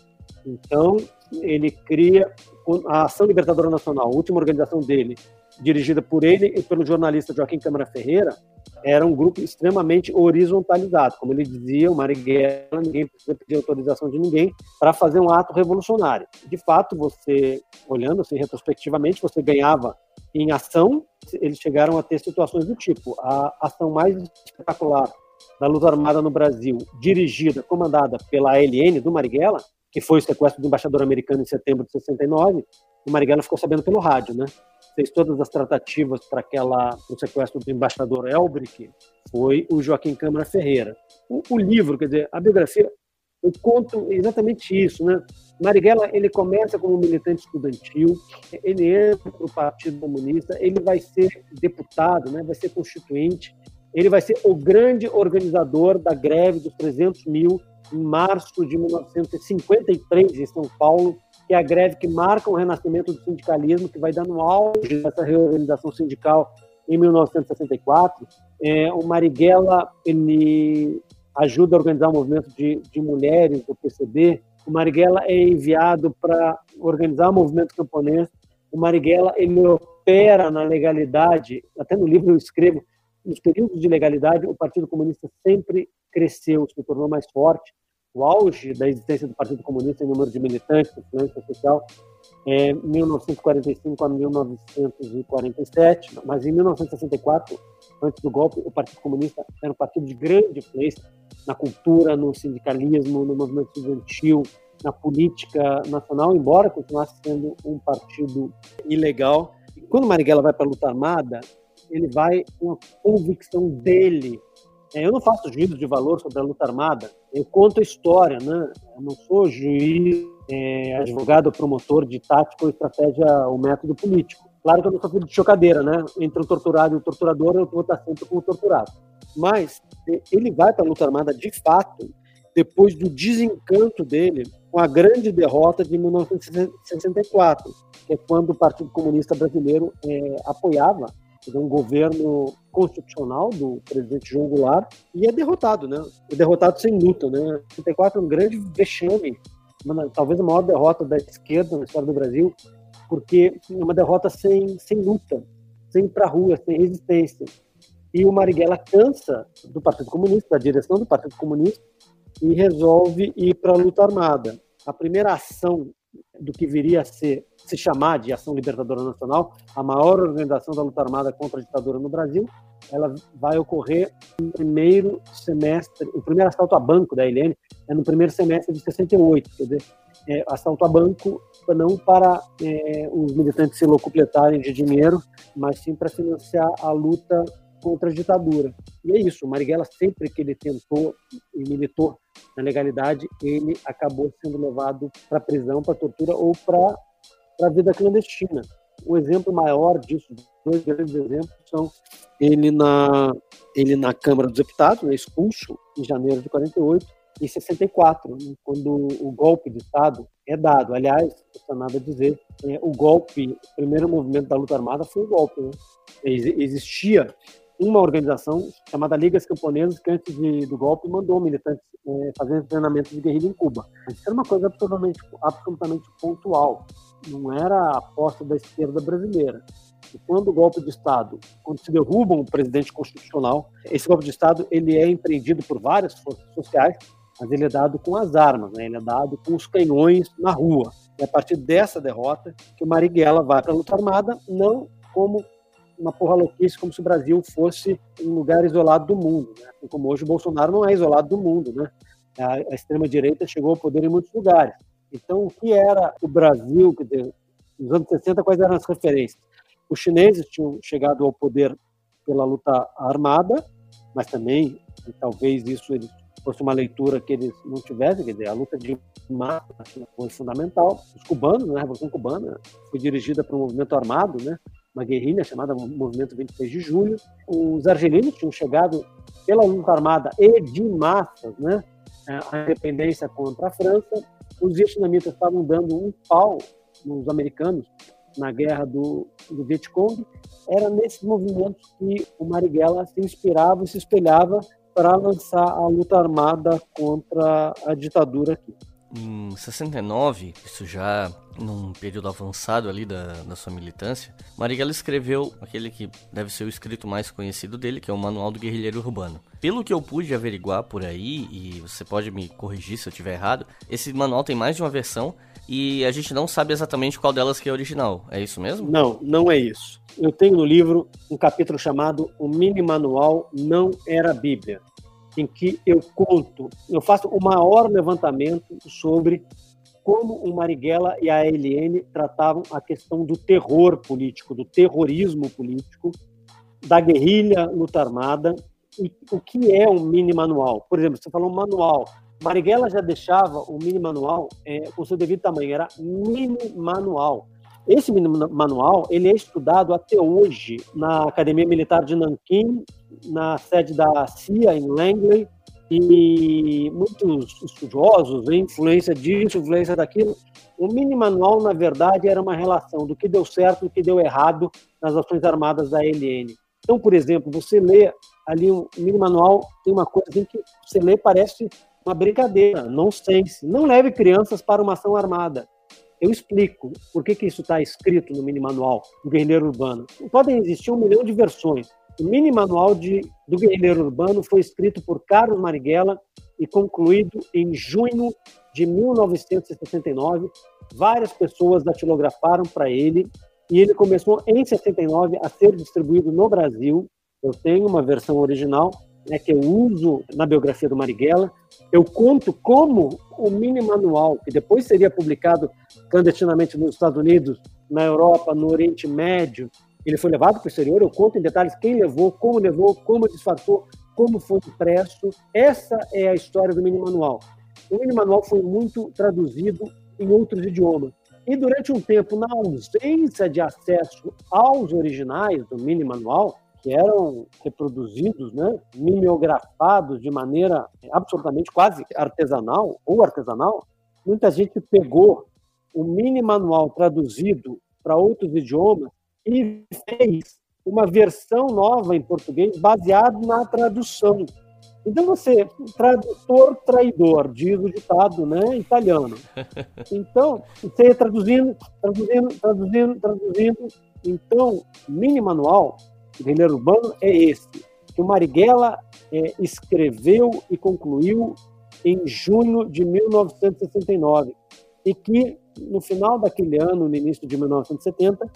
Então, ele cria a Ação Libertadora Nacional, a última organização dele, dirigida por ele e pelo jornalista Joaquim Câmara Ferreira, era um grupo extremamente horizontalizado. Como ele dizia, o Marighella, ninguém precisa pedir autorização de ninguém para fazer um ato revolucionário. De fato, você, olhando assim retrospectivamente, você ganhava em ação, eles chegaram a ter situações do tipo, a ação mais espetacular da luta armada no Brasil, dirigida, comandada pela ALN do Marighella, que foi o sequestro do embaixador americano em setembro de 69, o Marighella ficou sabendo pelo rádio, né? Fez todas as tratativas para aquela o sequestro do embaixador Elbrick, foi o Joaquim Câmara Ferreira. O, o livro, quer dizer, a biografia, eu conto exatamente isso, né? Marighella, ele começa como militante estudantil, ele entra para o Partido Comunista, ele vai ser deputado, né? Vai ser constituinte, ele vai ser o grande organizador da greve dos 300 mil em março de 1953 em São Paulo, que é a greve que marca o renascimento do sindicalismo, que vai dar no auge dessa reorganização sindical em 1964. É, o Marighella ele ajuda a organizar o movimento de, de mulheres do PCB. O Marighella é enviado para organizar o movimento camponês. O Marighella ele opera na legalidade. Até no livro eu escrevo nos períodos de legalidade, o Partido Comunista sempre cresceu, se tornou mais forte. O auge da existência do Partido Comunista em número de militantes, influência social, é 1945 a 1947, mas em 1964, antes do golpe, o Partido Comunista era um partido de grande influência na cultura, no sindicalismo, no movimento estudantil, na política nacional, embora continuasse sendo um partido ilegal. E quando Marighella vai para a luta armada, ele vai com a convicção dele. É, eu não faço juízo de valor sobre a luta armada, eu conto a história, né? Eu não sou juiz, é, advogado, promotor de tática ou estratégia ou método político. Claro que eu não sou filho de chocadeira, né? Entre o torturado e o torturador, eu vou estar sempre com o torturado. Mas ele vai para a luta armada de fato depois do desencanto dele com a grande derrota de 1964, que é quando o Partido Comunista Brasileiro é, apoiava um governo constitucional do presidente João Goulart e é derrotado, né? É derrotado sem luta, né? 34 é um grande vexame, uma, talvez a maior derrota da esquerda na história do Brasil, porque é uma derrota sem, sem luta, sem ir para a rua, sem resistência. E o Marighella cansa do Partido Comunista, da direção do Partido Comunista, e resolve ir para a luta armada. A primeira ação do que viria a ser, se chamar de Ação Libertadora Nacional, a maior organização da luta armada contra a ditadura no Brasil, ela vai ocorrer no primeiro semestre, o primeiro assalto a banco da LN é no primeiro semestre de 68, quer dizer, é, assalto a banco não para é, os militantes se locupletarem de dinheiro, mas sim para financiar a luta contra a ditadura. E é isso, o Marighella, sempre que ele tentou e militou na legalidade, ele acabou sendo levado para prisão, para tortura ou para a vida clandestina. O exemplo maior disso, dois grandes exemplos, são ele na, ele na Câmara dos Deputados, né, expulso em janeiro de 48, e 64, né, quando o golpe de Estado é dado. Aliás, não nada a dizer, é, o golpe, o primeiro movimento da luta armada foi o golpe. Né? Existia uma organização chamada Ligas Camponesas, que antes de, do golpe mandou militantes é, fazer treinamento de guerrilha em Cuba. Isso era uma coisa absolutamente, absolutamente pontual, não era a aposta da esquerda brasileira. E quando o golpe de Estado, quando se derruba um presidente constitucional, esse golpe de Estado ele é empreendido por várias forças sociais, mas ele é dado com as armas, né? ele é dado com os canhões na rua. E a partir dessa derrota que o Marighella vai para a luta armada, não como uma porra louquice como se o Brasil fosse um lugar isolado do mundo, né? Assim como hoje o Bolsonaro não é isolado do mundo, né? A, a extrema-direita chegou ao poder em muitos lugares. Então, o que era o Brasil, quer dizer, nos anos 60, quais eram as referências? Os chineses tinham chegado ao poder pela luta armada, mas também, talvez isso eles fosse uma leitura que eles não tivessem, quer dizer, a luta de massa foi fundamental. Os cubanos, né, a Revolução Cubana foi dirigida por um movimento armado, né, uma guerrilha chamada Movimento 26 de Julho. Os argelinos tinham chegado pela luta armada e de massas, né, a independência contra a França. Os vietnamitas estavam dando um pau nos americanos na guerra do, do Vietcong. Era nesses movimentos que o Marighella se inspirava e se espelhava para lançar a luta armada contra a ditadura aqui. Em 69, isso já num período avançado ali da, da sua militância, Marighella escreveu aquele que deve ser o escrito mais conhecido dele, que é o Manual do Guerrilheiro Urbano. Pelo que eu pude averiguar por aí, e você pode me corrigir se eu estiver errado, esse manual tem mais de uma versão e a gente não sabe exatamente qual delas que é original. É isso mesmo? Não, não é isso. Eu tenho no livro um capítulo chamado O Mini Manual Não Era Bíblia em que eu conto, eu faço o maior levantamento sobre como o Marighella e a ALN tratavam a questão do terror político, do terrorismo político, da guerrilha luta armada e o que é um mini manual. Por exemplo, você falou um manual. Marighella já deixava o mini manual é, com seu devido tamanho, era mini manual. Esse manual ele é estudado até hoje na Academia Militar de Nanquim, na sede da CIA em Langley, e muitos estudiosos veem influência disso, influência daquilo. O mini manual, na verdade, era uma relação do que deu certo e do que deu errado nas ações armadas da ELN. Então, por exemplo, você lê ali o um mini manual, tem uma coisa assim que você lê parece uma brincadeira, não sense. Não leve crianças para uma ação armada. Eu explico por que, que isso está escrito no mini manual do guerrilheiro urbano. Podem existir um milhão de versões. O mini manual de, do guerrilheiro urbano foi escrito por Carlos Marighella e concluído em junho de 1969. Várias pessoas datilografaram para ele e ele começou em 69 a ser distribuído no Brasil. Eu tenho uma versão original né, que eu uso na biografia do Marighella. Eu conto como o mini manual, que depois seria publicado clandestinamente nos Estados Unidos, na Europa, no Oriente Médio, ele foi levado para o exterior. Eu conto em detalhes quem levou, como levou, como disfarçou, como foi impresso. Essa é a história do mini manual. O mini manual foi muito traduzido em outros idiomas. E durante um tempo, na ausência de acesso aos originais do mini manual, que eram reproduzidos, né, mimeografados de maneira absolutamente quase artesanal ou artesanal, muita gente pegou o mini manual traduzido para outros idiomas e fez uma versão nova em português baseado na tradução. Então você, tradutor traidor, diz o ditado, né, italiano. Então, você traduzindo, traduzindo, traduzindo, traduzindo. Então, mini manual guerrilheiro urbano é esse, que o Marighella é, escreveu e concluiu em junho de 1969 e que no final daquele ano, no início de 1970,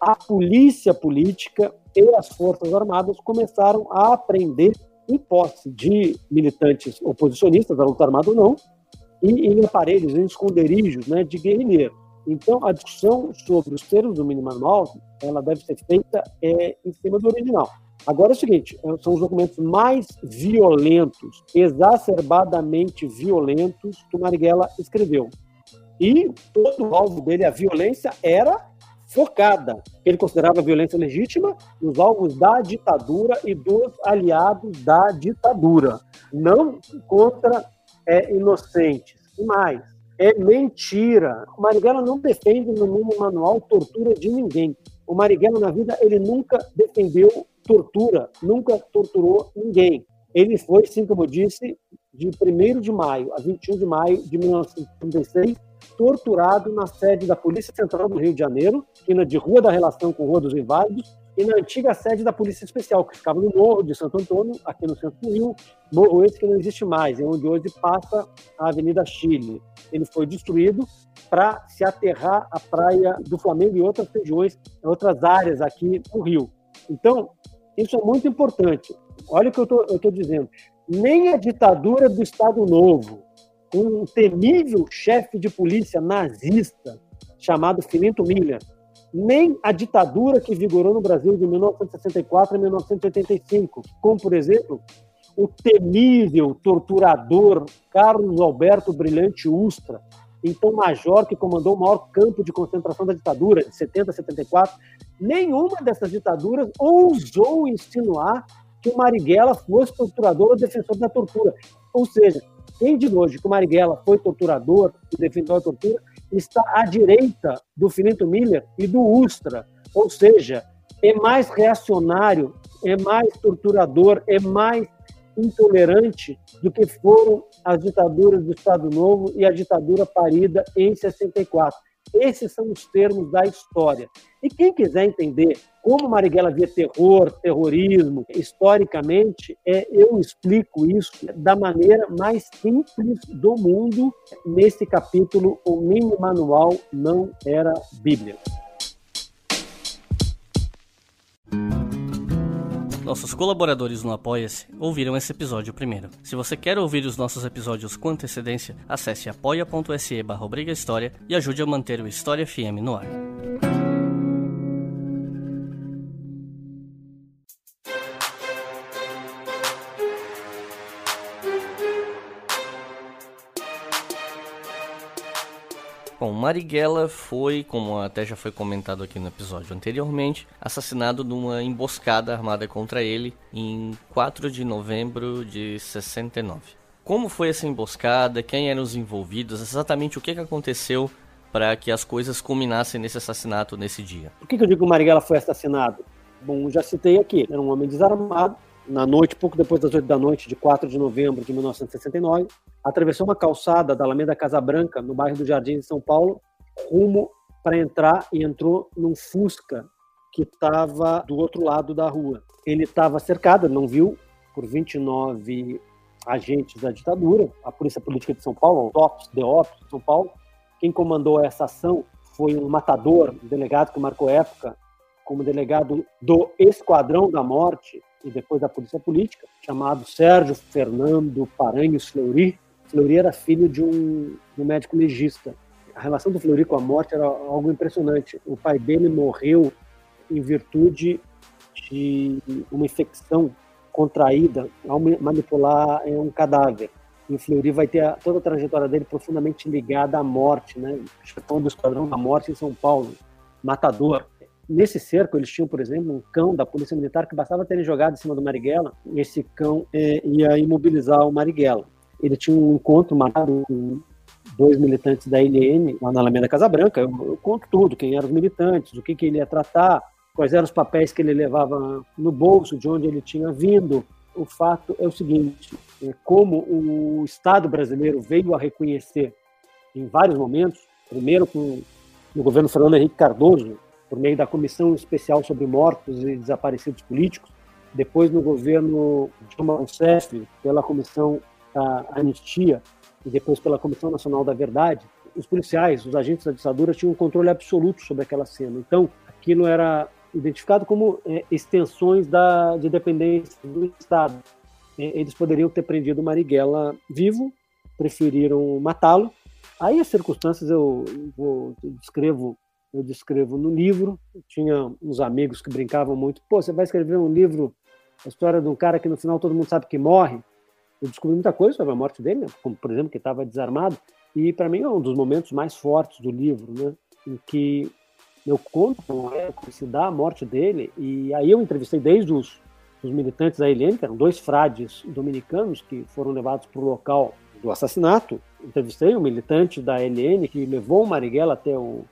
a polícia política e as forças armadas começaram a aprender em posse de militantes oposicionistas da luta armada ou não, e em aparelhos, em esconderijos né, de guerrilheiros. Então, a discussão sobre os termos do mínimo manual, ela deve ser feita é, em cima do original. Agora é o seguinte, é, são os documentos mais violentos, exacerbadamente violentos que o Marighella escreveu. E todo o alvo dele, a violência, era focada. Ele considerava a violência legítima nos alvos da ditadura e dos aliados da ditadura, não contra é, inocentes. E mais, é mentira. O Marighella não defende no mundo manual tortura de ninguém. O Marighella, na vida, ele nunca defendeu tortura, nunca torturou ninguém. Ele foi, sim, como eu disse, de 1 de maio a 21 de maio de 1936, torturado na sede da Polícia Central do Rio de Janeiro, esquina de Rua da Relação com Rua dos Inválidos, e na antiga sede da Polícia Especial, que ficava no Morro de Santo Antônio, aqui no centro do Rio, morro esse que não existe mais, é onde hoje passa a Avenida Chile. Ele foi destruído para se aterrar a praia do Flamengo e outras regiões, outras áreas aqui no Rio. Então, isso é muito importante. Olha o que eu estou dizendo. Nem a ditadura do Estado Novo, um temível chefe de polícia nazista chamado Filinto Miller, nem a ditadura que vigorou no Brasil de 1964 a 1985, como, por exemplo, o temível torturador Carlos Alberto Brilhante Ustra, então major que comandou o maior campo de concentração da ditadura, de 70 a 74, nenhuma dessas ditaduras ousou insinuar que o Marighella fosse torturador ou defensor da tortura. Ou seja, quem diz hoje que o Marighella foi torturador e defensor da tortura está à direita do Finito Miller e do Ustra. Ou seja, é mais reacionário, é mais torturador, é mais intolerante do que foram as ditaduras do Estado Novo e a ditadura parida em 64. Esses são os termos da história. E quem quiser entender como Marighella via terror, terrorismo, historicamente, é, eu explico isso da maneira mais simples do mundo nesse capítulo O Mini Manual Não Era Bíblia. Nossos colaboradores no Apoia-se ouviram esse episódio primeiro. Se você quer ouvir os nossos episódios com antecedência, acesse apoia.se barra e ajude a manter o História FM no ar. Bom, Marighella foi, como até já foi comentado aqui no episódio anteriormente, assassinado numa emboscada armada contra ele em 4 de novembro de 69. Como foi essa emboscada? Quem eram os envolvidos? Exatamente o que aconteceu para que as coisas culminassem nesse assassinato nesse dia? Por que, eu digo que Marighella foi assassinado? Bom, já citei aqui, era um homem desarmado, na noite, pouco depois das 8 da noite de 4 de novembro de 1969, atravessou uma calçada da Alameda Casa Branca, no bairro do Jardim de São Paulo, rumo para entrar e entrou num Fusca que estava do outro lado da rua. Ele estava cercado, não viu, por 29 agentes da ditadura, a Polícia Política de São Paulo, o DOPS, DEOPS de São Paulo. Quem comandou essa ação foi um matador, um delegado que marcou época como delegado do Esquadrão da Morte, e depois da polícia política, chamado Sérgio Fernando Paranhos Fleury. Fleury era filho de um, de um médico legista. A relação do Fleury com a morte era algo impressionante. O pai dele morreu em virtude de uma infecção contraída ao manipular é, um cadáver. E o Fleury vai ter a, toda a trajetória dele profundamente ligada à morte, né? Chefão do Esquadrão da Morte em São Paulo, matador. Nesse cerco, eles tinham, por exemplo, um cão da Polícia Militar que bastava terem jogado em cima do Marighella, e esse cão é, ia imobilizar o Marighella. Ele tinha um encontro marcado com dois militantes da ILN, lá na Alameda Casa Branca. Eu, eu conto tudo, quem eram os militantes, o que, que ele ia tratar, quais eram os papéis que ele levava no bolso, de onde ele tinha vindo. O fato é o seguinte, é, como o Estado brasileiro veio a reconhecer em vários momentos, primeiro com no governo Fernando Henrique Cardoso, por meio da Comissão Especial sobre Mortos e Desaparecidos Políticos, depois no governo Dilma Rousseff, pela Comissão Anistia e depois pela Comissão Nacional da Verdade, os policiais, os agentes da ditadura tinham um controle absoluto sobre aquela cena. Então, aquilo era identificado como é, extensões da, de dependência do Estado. É, eles poderiam ter prendido Marighella vivo, preferiram matá-lo. Aí as circunstâncias eu, eu descrevo eu descrevo no livro. Tinha uns amigos que brincavam muito. Pô, você vai escrever um livro, a história de um cara que no final todo mundo sabe que morre. Eu descobri muita coisa sobre a morte dele, né? como por exemplo que estava desarmado. E para mim é um dos momentos mais fortes do livro, né? Em que eu conto como se dá a morte dele. E aí eu entrevistei desde os, os militantes da Helene, que eram dois frades dominicanos que foram levados para o local do assassinato. Entrevistei um militante da Helene que levou o Marighella até o,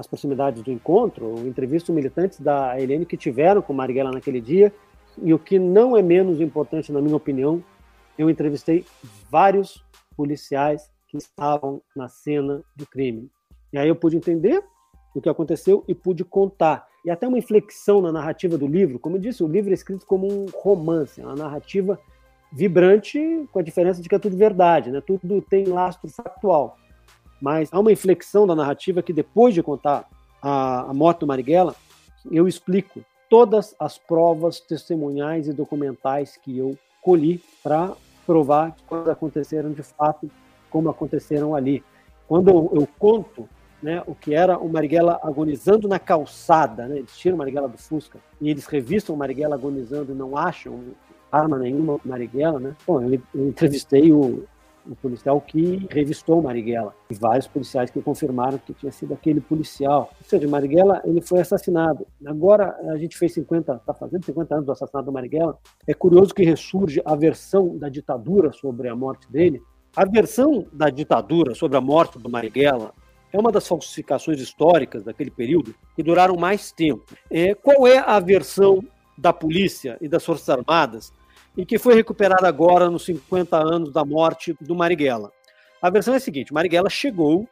as proximidades do encontro, entrevisto militantes da Helene que tiveram com Marighella naquele dia, e o que não é menos importante, na minha opinião, eu entrevistei vários policiais que estavam na cena do crime. E aí eu pude entender o que aconteceu e pude contar. E até uma inflexão na narrativa do livro. Como eu disse, o livro é escrito como um romance, uma narrativa vibrante, com a diferença de que é tudo verdade, né? tudo tem lastro factual mas há uma inflexão da narrativa que depois de contar a, a morte do Marighella, eu explico todas as provas testemunhais e documentais que eu colhi para provar que coisas aconteceram de fato como aconteceram ali. Quando eu, eu conto né, o que era o Marighella agonizando na calçada, né, eles tiram o Marighella do Fusca e eles revistam o Marighella agonizando e não acham arma nenhuma Marighella, né? Bom, eu, eu entrevistei o, o policial que revistou Marighella e vários policiais que confirmaram que tinha sido aquele policial. Ou seja, Marighella ele foi assassinado. Agora a gente fez 50, está fazendo 50 anos do assassinato do Marighella. É curioso que ressurge a versão da ditadura sobre a morte dele. A versão da ditadura sobre a morte do Marighella é uma das falsificações históricas daquele período que duraram mais tempo. É, qual é a versão da polícia e das Forças Armadas e que foi recuperada agora nos 50 anos da morte do Marighella. A versão é a seguinte: Marighella chegou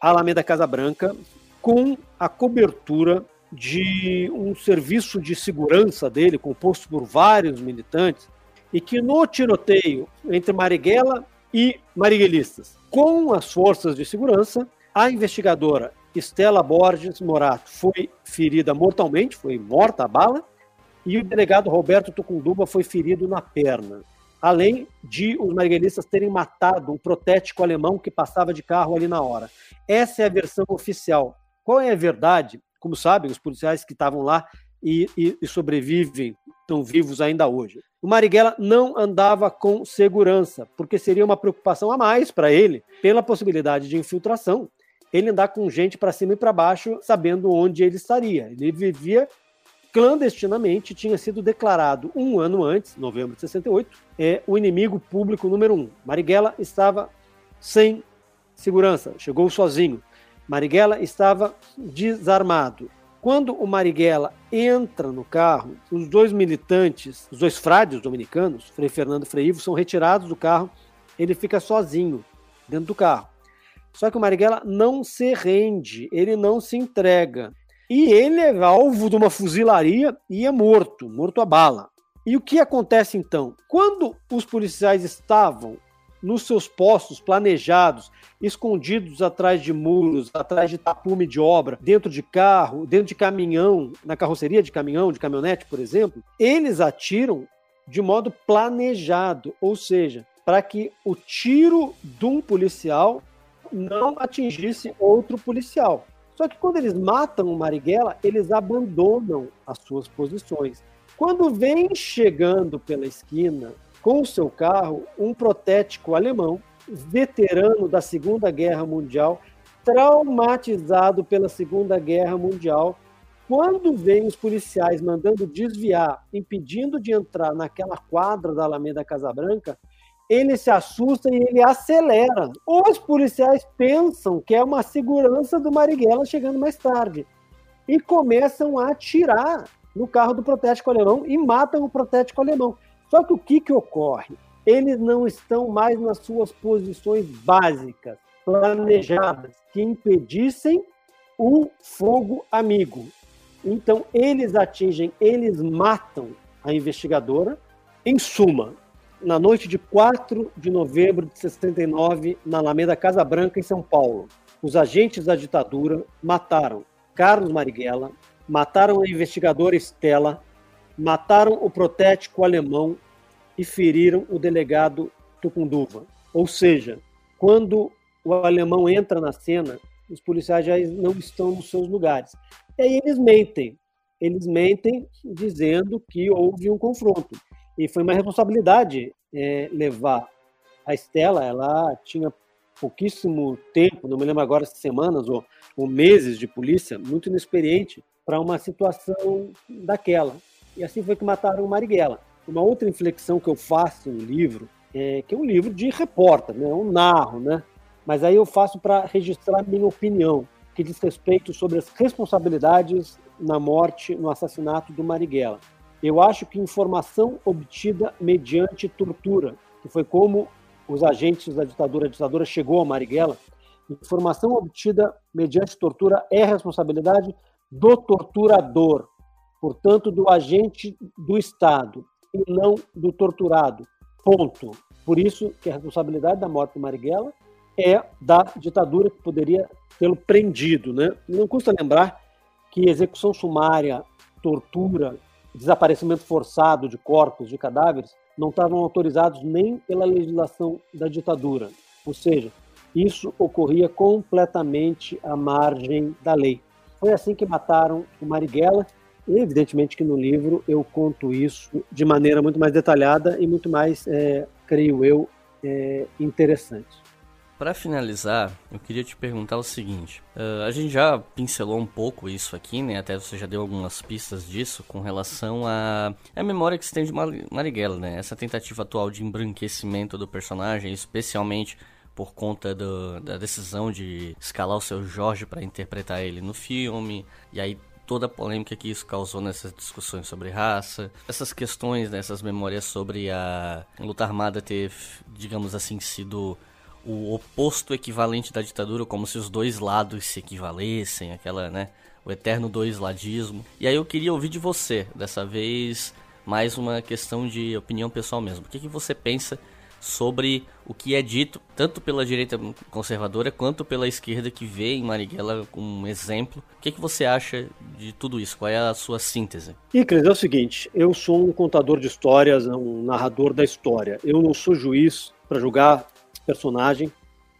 à Alameda Casa Branca com a cobertura de um serviço de segurança dele, composto por vários militantes, e que no tiroteio entre Marighella e marighellistas, com as forças de segurança, a investigadora Estela Borges Morato foi ferida mortalmente, foi morta a bala, e o delegado Roberto Tucunduba foi ferido na perna. Além de os marguelistas terem matado um protético alemão que passava de carro ali na hora. Essa é a versão oficial. Qual é a verdade? Como sabem, os policiais que estavam lá e, e, e sobrevivem, estão vivos ainda hoje. O Marighella não andava com segurança, porque seria uma preocupação a mais para ele, pela possibilidade de infiltração. Ele andar com gente para cima e para baixo, sabendo onde ele estaria. Ele vivia clandestinamente tinha sido declarado um ano antes, novembro de 68, é o inimigo público número um. Marighella estava sem segurança, chegou sozinho. Marighella estava desarmado. Quando o Marighella entra no carro, os dois militantes, os dois frades dominicanos, Frei Fernando e Frei Ivo, são retirados do carro. Ele fica sozinho dentro do carro. Só que o Marighella não se rende, ele não se entrega. E ele é alvo de uma fuzilaria e é morto, morto a bala. E o que acontece então? Quando os policiais estavam nos seus postos planejados, escondidos atrás de muros, atrás de tapume de obra, dentro de carro, dentro de caminhão, na carroceria de caminhão, de caminhonete, por exemplo, eles atiram de modo planejado, ou seja, para que o tiro de um policial não atingisse outro policial. Só que quando eles matam o Marighella, eles abandonam as suas posições. Quando vem chegando pela esquina com o seu carro um protético alemão, veterano da Segunda Guerra Mundial, traumatizado pela Segunda Guerra Mundial, quando vem os policiais mandando desviar, impedindo de entrar naquela quadra da Alameda Casabranca, ele se assusta e ele acelera. Os policiais pensam que é uma segurança do Marighella chegando mais tarde e começam a atirar no carro do protético alemão e matam o protético alemão. Só que o que, que ocorre? Eles não estão mais nas suas posições básicas, planejadas, que impedissem o fogo amigo. Então, eles atingem, eles matam a investigadora. Em suma, na noite de 4 de novembro de 69, na Alameda Casa Branca, em São Paulo. Os agentes da ditadura mataram Carlos Marighella, mataram a investigadora Estela, mataram o protético alemão e feriram o delegado Tucunduva. Ou seja, quando o alemão entra na cena, os policiais já não estão nos seus lugares. E aí eles mentem. Eles mentem dizendo que houve um confronto. E foi uma responsabilidade é, levar a Estela, ela tinha pouquíssimo tempo, não me lembro agora se semanas ou, ou meses de polícia, muito inexperiente para uma situação daquela. E assim foi que mataram o Marighella. Uma outra inflexão que eu faço no livro, é, que é um livro de repórter, né, um narro, né? mas aí eu faço para registrar minha opinião, que diz respeito sobre as responsabilidades na morte, no assassinato do Marighella. Eu acho que informação obtida mediante tortura, que foi como os agentes da ditadura, a ditadura chegou a Marighella, informação obtida mediante tortura é responsabilidade do torturador, portanto, do agente do Estado e não do torturado. Ponto. Por isso que a responsabilidade da morte do Marighella é da ditadura que poderia tê-lo prendido. Né? Não custa lembrar que execução sumária, tortura desaparecimento forçado de corpos, de cadáveres, não estavam autorizados nem pela legislação da ditadura. Ou seja, isso ocorria completamente à margem da lei. Foi assim que mataram o Marighella E evidentemente que no livro eu conto isso de maneira muito mais detalhada e muito mais, é, creio eu, é, interessante. Para finalizar, eu queria te perguntar o seguinte: uh, a gente já pincelou um pouco isso aqui, né? Até você já deu algumas pistas disso com relação à a, a memória que se tem de Marighella, né? Essa tentativa atual de embranquecimento do personagem, especialmente por conta do, da decisão de escalar o seu Jorge para interpretar ele no filme, e aí toda a polêmica que isso causou nessas discussões sobre raça, essas questões, né, essas memórias sobre a luta armada ter, digamos assim, sido o oposto equivalente da ditadura, como se os dois lados se equivalessem, aquela, né, o eterno dois-ladismo. E aí eu queria ouvir de você, dessa vez, mais uma questão de opinião pessoal mesmo. O que, que você pensa sobre o que é dito, tanto pela direita conservadora quanto pela esquerda que vê em Marighella um exemplo? O que, que você acha de tudo isso? Qual é a sua síntese? Icles, é o seguinte, eu sou um contador de histórias, um narrador da história. Eu não sou juiz para julgar personagem,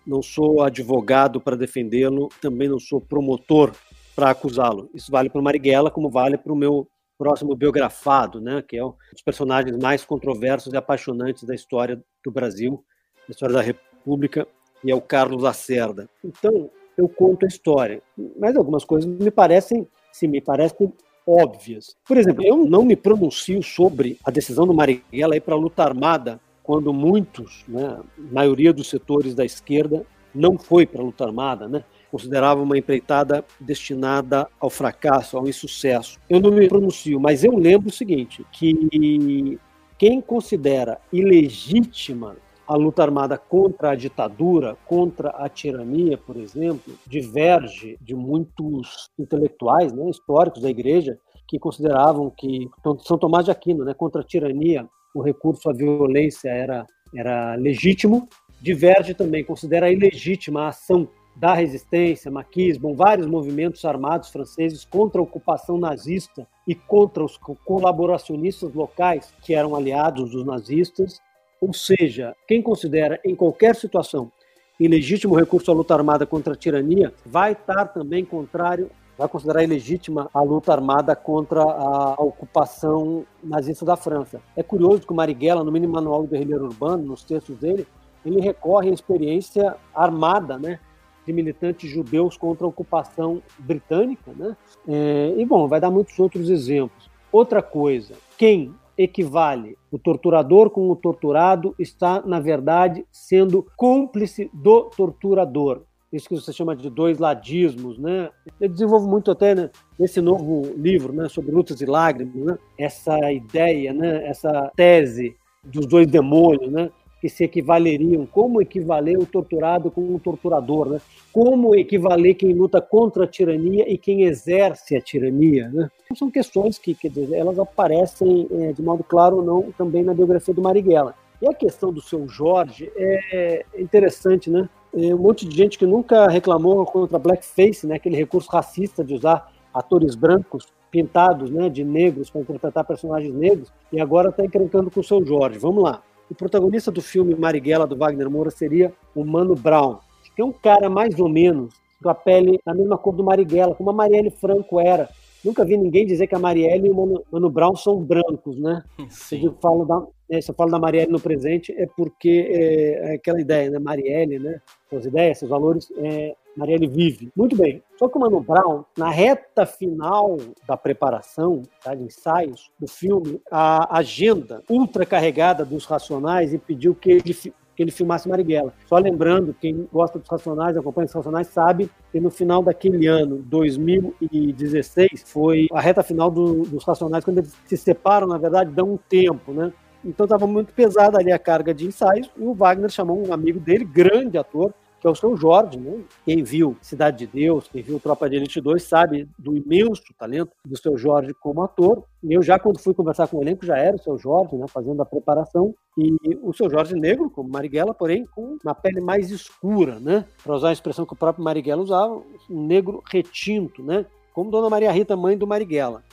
não sou advogado para defendê-lo, também não sou promotor para acusá-lo. Isso vale para o Marighella, como vale para o meu próximo biografado, né, que é um dos personagens mais controversos e apaixonantes da história do Brasil, da história da República, e é o Carlos Lacerda. Então, eu conto a história, mas algumas coisas me parecem, se me parecem óbvias. Por exemplo, eu não me pronuncio sobre a decisão do Marighella ir para a luta armada quando muitos, né, maioria dos setores da esquerda, não foi para a luta armada, né, considerava uma empreitada destinada ao fracasso, ao insucesso. Eu não me pronuncio, mas eu lembro o seguinte, que quem considera ilegítima a luta armada contra a ditadura, contra a tirania, por exemplo, diverge de muitos intelectuais, né, históricos da igreja, que consideravam que São Tomás de Aquino, né, contra a tirania, o recurso à violência era, era legítimo, diverge também, considera ilegítima a ação da resistência, maquismo, vários movimentos armados franceses contra a ocupação nazista e contra os colaboracionistas locais que eram aliados dos nazistas. Ou seja, quem considera em qualquer situação ilegítimo recurso à luta armada contra a tirania vai estar também contrário vai considerar ilegítima a luta armada contra a ocupação nazista da França. É curioso que o Marighella, no mini manual do guerrilheiro urbano, nos textos dele, ele recorre à experiência armada, né, de militantes judeus contra a ocupação britânica, né? É, e bom, vai dar muitos outros exemplos. Outra coisa, quem equivale o torturador com o torturado está, na verdade, sendo cúmplice do torturador isso que você chama de dois ladismos, né? Eu desenvolvo muito até né, nesse novo livro, né, sobre lutas e lágrimas, né? Essa ideia, né, essa tese dos dois demônios, né? Que se equivaleriam, como equivaler o torturado com o torturador, né? Como equivaler quem luta contra a tirania e quem exerce a tirania, né? Então, são questões que, quer dizer, elas aparecem é, de modo claro ou não também na biografia do Marighella. E a questão do seu Jorge é interessante, né? Um monte de gente que nunca reclamou contra blackface, né, aquele recurso racista de usar atores brancos pintados né, de negros para interpretar personagens negros, e agora está encrencando com o seu Jorge. Vamos lá. O protagonista do filme Marighella, do Wagner Moura, seria o Mano Brown, que é um cara mais ou menos com a pele da mesma cor do Marighella, como a Marielle Franco era. Nunca vi ninguém dizer que a Marielle e o Mano, Mano Brown são brancos, né? Sim. Falo da, é, se eu falo da Marielle no presente, é porque é, é aquela ideia, né? Marielle, né? Suas ideias, seus valores, é, Marielle vive. Muito bem. Só que o Mano Brown, na reta final da preparação, tá, de ensaios do filme, a agenda ultra carregada dos Racionais impediu que ele que ele filmasse Marighella. Só lembrando, quem gosta dos Racionais, acompanha os Racionais, sabe que no final daquele ano, 2016, foi a reta final do, dos Racionais, quando eles se separam, na verdade, dão um tempo, né? Então estava muito pesada ali a carga de ensaios e o Wagner chamou um amigo dele, grande ator, que é o seu Jorge, né? Quem viu Cidade de Deus, quem viu Tropa de Elite 2, sabe do imenso talento do seu Jorge como ator. Eu já, quando fui conversar com o elenco, já era o seu Jorge, né? Fazendo a preparação. E o seu Jorge negro, como Marighella, porém com uma pele mais escura, né? Para usar a expressão que o próprio Marighella usava, um negro retinto, né? Como Dona Maria Rita, mãe do Marighella.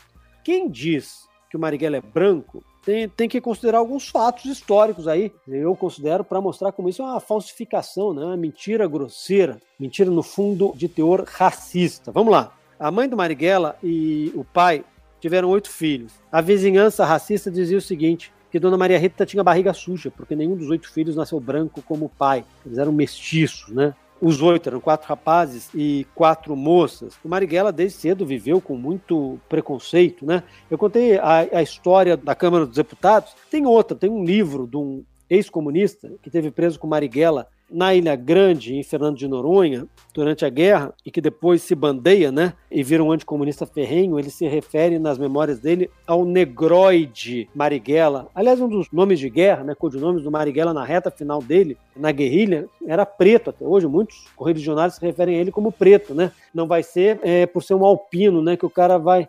Quem diz que o Marighella é branco tem, tem que considerar alguns fatos históricos aí. Eu considero para mostrar como isso é uma falsificação, né? uma mentira grosseira, mentira no fundo de teor racista. Vamos lá. A mãe do Marighella e o pai tiveram oito filhos. A vizinhança racista dizia o seguinte: que Dona Maria Rita tinha barriga suja, porque nenhum dos oito filhos nasceu branco como o pai. Eles eram mestiços, né? Os oito eram quatro rapazes e quatro moças. O Marighella, desde cedo, viveu com muito preconceito, né? Eu contei a, a história da Câmara dos Deputados. Tem outra, tem um livro de um ex-comunista que teve preso com Marighella na Ilha Grande, em Fernando de Noronha, durante a guerra, e que depois se bandeia, né, e vira um anticomunista ferrenho, ele se refere nas memórias dele ao negroide Marighella. Aliás, um dos nomes de guerra, né, codinomes do Marighella na reta final dele, na guerrilha, era preto até hoje. Muitos correligionários se referem a ele como preto, né? Não vai ser é, por ser um alpino, né, que o cara vai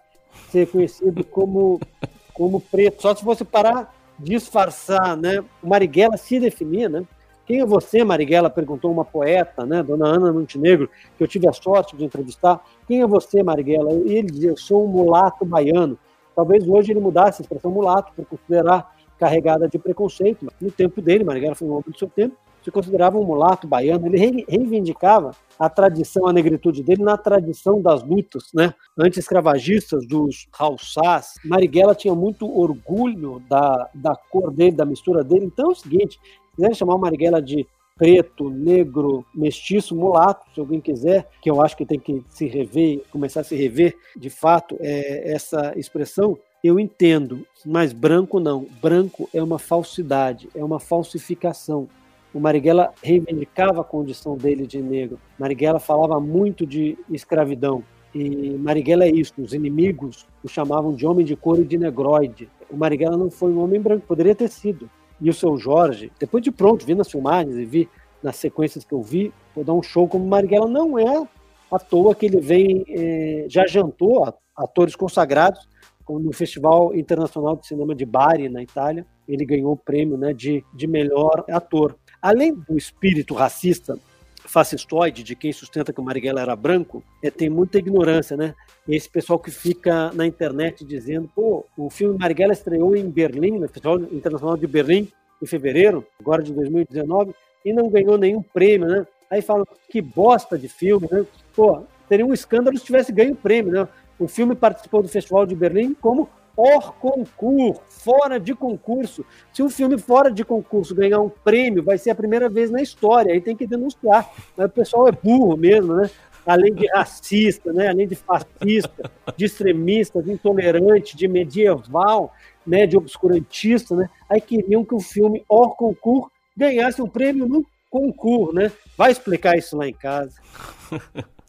ser conhecido como, como preto. Só se fosse parar disfarçar, né? O Marighella se definia, né? Quem é você, Marighella? Perguntou uma poeta, né, dona Ana Montenegro, que eu tive a sorte de entrevistar. Quem é você, Marighella? E ele dizia, eu sou um mulato baiano. Talvez hoje ele mudasse a expressão mulato por considerar carregada de preconceito. Mas no tempo dele, Marighella foi um homem do seu tempo, se considerava um mulato baiano. Ele reivindicava a tradição, a negritude dele na tradição das lutas né, anti-escravagistas, dos Halsás. Marighella tinha muito orgulho da, da cor dele, da mistura dele. Então é o seguinte, quiser chamar o Marighella de preto, negro, mestiço, mulato, se alguém quiser, que eu acho que tem que se rever, começar a se rever de fato é, essa expressão, eu entendo, mas branco não. Branco é uma falsidade, é uma falsificação. O Marighella reivindicava a condição dele de negro. Marighella falava muito de escravidão. E Marighella é isso, os inimigos o chamavam de homem de cor e de negroide. O Marighella não foi um homem branco, poderia ter sido e o seu Jorge, depois de pronto, vi nas filmagens e vi nas sequências que eu vi, vou dar um show como Marighella, não é à toa que ele vem, é, já jantou atores consagrados no Festival Internacional de Cinema de Bari, na Itália, ele ganhou o prêmio né, de, de melhor ator. Além do espírito racista fascistoide de quem sustenta que o Marighella era branco, é, tem muita ignorância, né? Esse pessoal que fica na internet dizendo, pô, o filme Marighella estreou em Berlim, no Festival Internacional de Berlim, em fevereiro, agora de 2019, e não ganhou nenhum prêmio, né? Aí falam, que bosta de filme, né? Pô, teria um escândalo se tivesse ganho prêmio, né? O filme participou do Festival de Berlim como hors concurso, fora de concurso. Se um filme fora de concurso ganhar um prêmio, vai ser a primeira vez na história, aí tem que denunciar. Mas o pessoal é burro mesmo, né? Além de racista, né? além de fascista, de extremista, de intolerante, de medieval, né? de obscurantista, né? aí queriam que o filme hors concurso ganhasse um prêmio no concurso, né? Vai explicar isso lá em casa.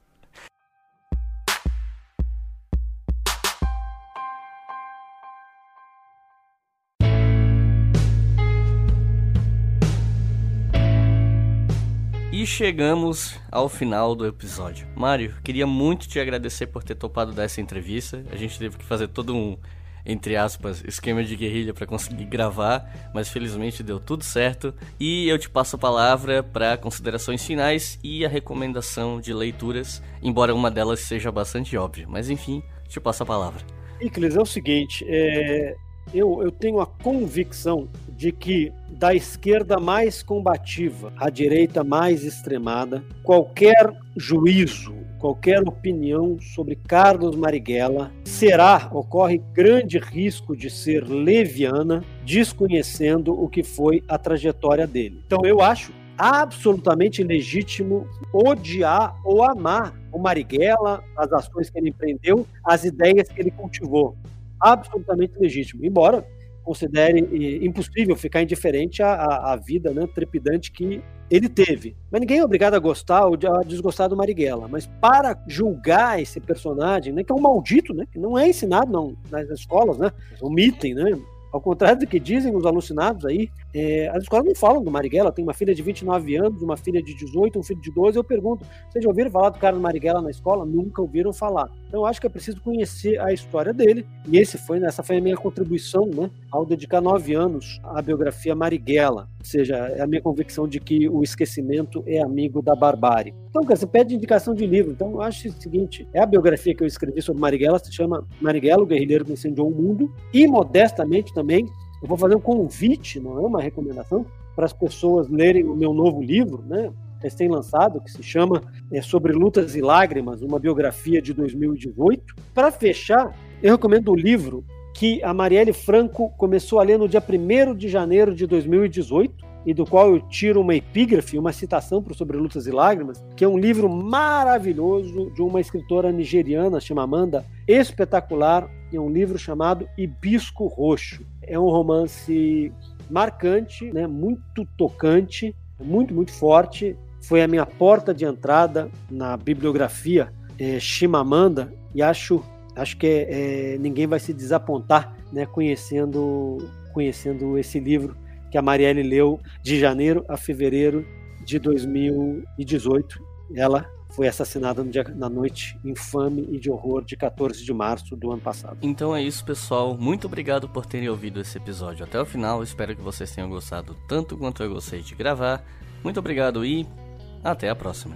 Chegamos ao final do episódio. Mário, queria muito te agradecer por ter topado dessa entrevista. A gente teve que fazer todo um, entre aspas, esquema de guerrilha para conseguir gravar, mas felizmente deu tudo certo. E eu te passo a palavra para considerações finais e a recomendação de leituras, embora uma delas seja bastante óbvia. Mas enfim, te passo a palavra. Iclis, é o seguinte, é... eu, eu tenho a convicção de que da esquerda mais combativa à direita mais extremada, qualquer juízo, qualquer opinião sobre Carlos Marighella será, ocorre grande risco de ser leviana, desconhecendo o que foi a trajetória dele. Então eu acho absolutamente legítimo odiar ou amar o Marighella, as ações que ele empreendeu, as ideias que ele cultivou. Absolutamente legítimo. Embora considere impossível ficar indiferente à, à, vida né, trepidante que ele teve. Mas ninguém é obrigado a gostar ou a desgostar do Marighella. Mas para julgar esse personagem, né, que é um maldito, né, que não é ensinado não, nas escolas, né, omitem, né, ao contrário do que dizem os alucinados aí, é, as escolas não falam do Marighella. Tem uma filha de 29 anos, uma filha de 18, um filho de 12. Eu pergunto: vocês já ouviram falar do Carlos Marighella na escola? Nunca ouviram falar. Então, acho que é preciso conhecer a história dele. E esse foi, essa foi a minha contribuição né, ao dedicar nove anos à biografia Marighella. Ou seja, é a minha convicção de que o esquecimento é amigo da barbárie. Então, cara, você pede indicação de livro. Então, eu acho o seguinte: é a biografia que eu escrevi sobre Marighella, se chama Marighella, o guerrilheiro que incendiou o mundo. E, modestamente também, eu vou fazer um convite, não é uma recomendação, para as pessoas lerem o meu novo livro, né? recém-lançado, que se chama é, Sobre Lutas e Lágrimas, uma biografia de 2018. Para fechar, eu recomendo o livro que a Marielle Franco começou a ler no dia 1 de janeiro de 2018 e do qual eu tiro uma epígrafe, uma citação para Sobre Lutas e Lágrimas, que é um livro maravilhoso de uma escritora nigeriana, Chimamanda, espetacular, é um livro chamado Hibisco Roxo. É um romance marcante, né, muito tocante, muito, muito forte. Foi a minha porta de entrada na bibliografia é, e acho, acho que é, é, ninguém vai se desapontar né, conhecendo, conhecendo esse livro que a Marielle leu de janeiro a fevereiro de 2018. Ela foi assassinada dia, na noite infame e de horror de 14 de março do ano passado. Então é isso, pessoal. Muito obrigado por terem ouvido esse episódio até o final. Espero que vocês tenham gostado tanto quanto eu gostei de gravar. Muito obrigado e até a próxima.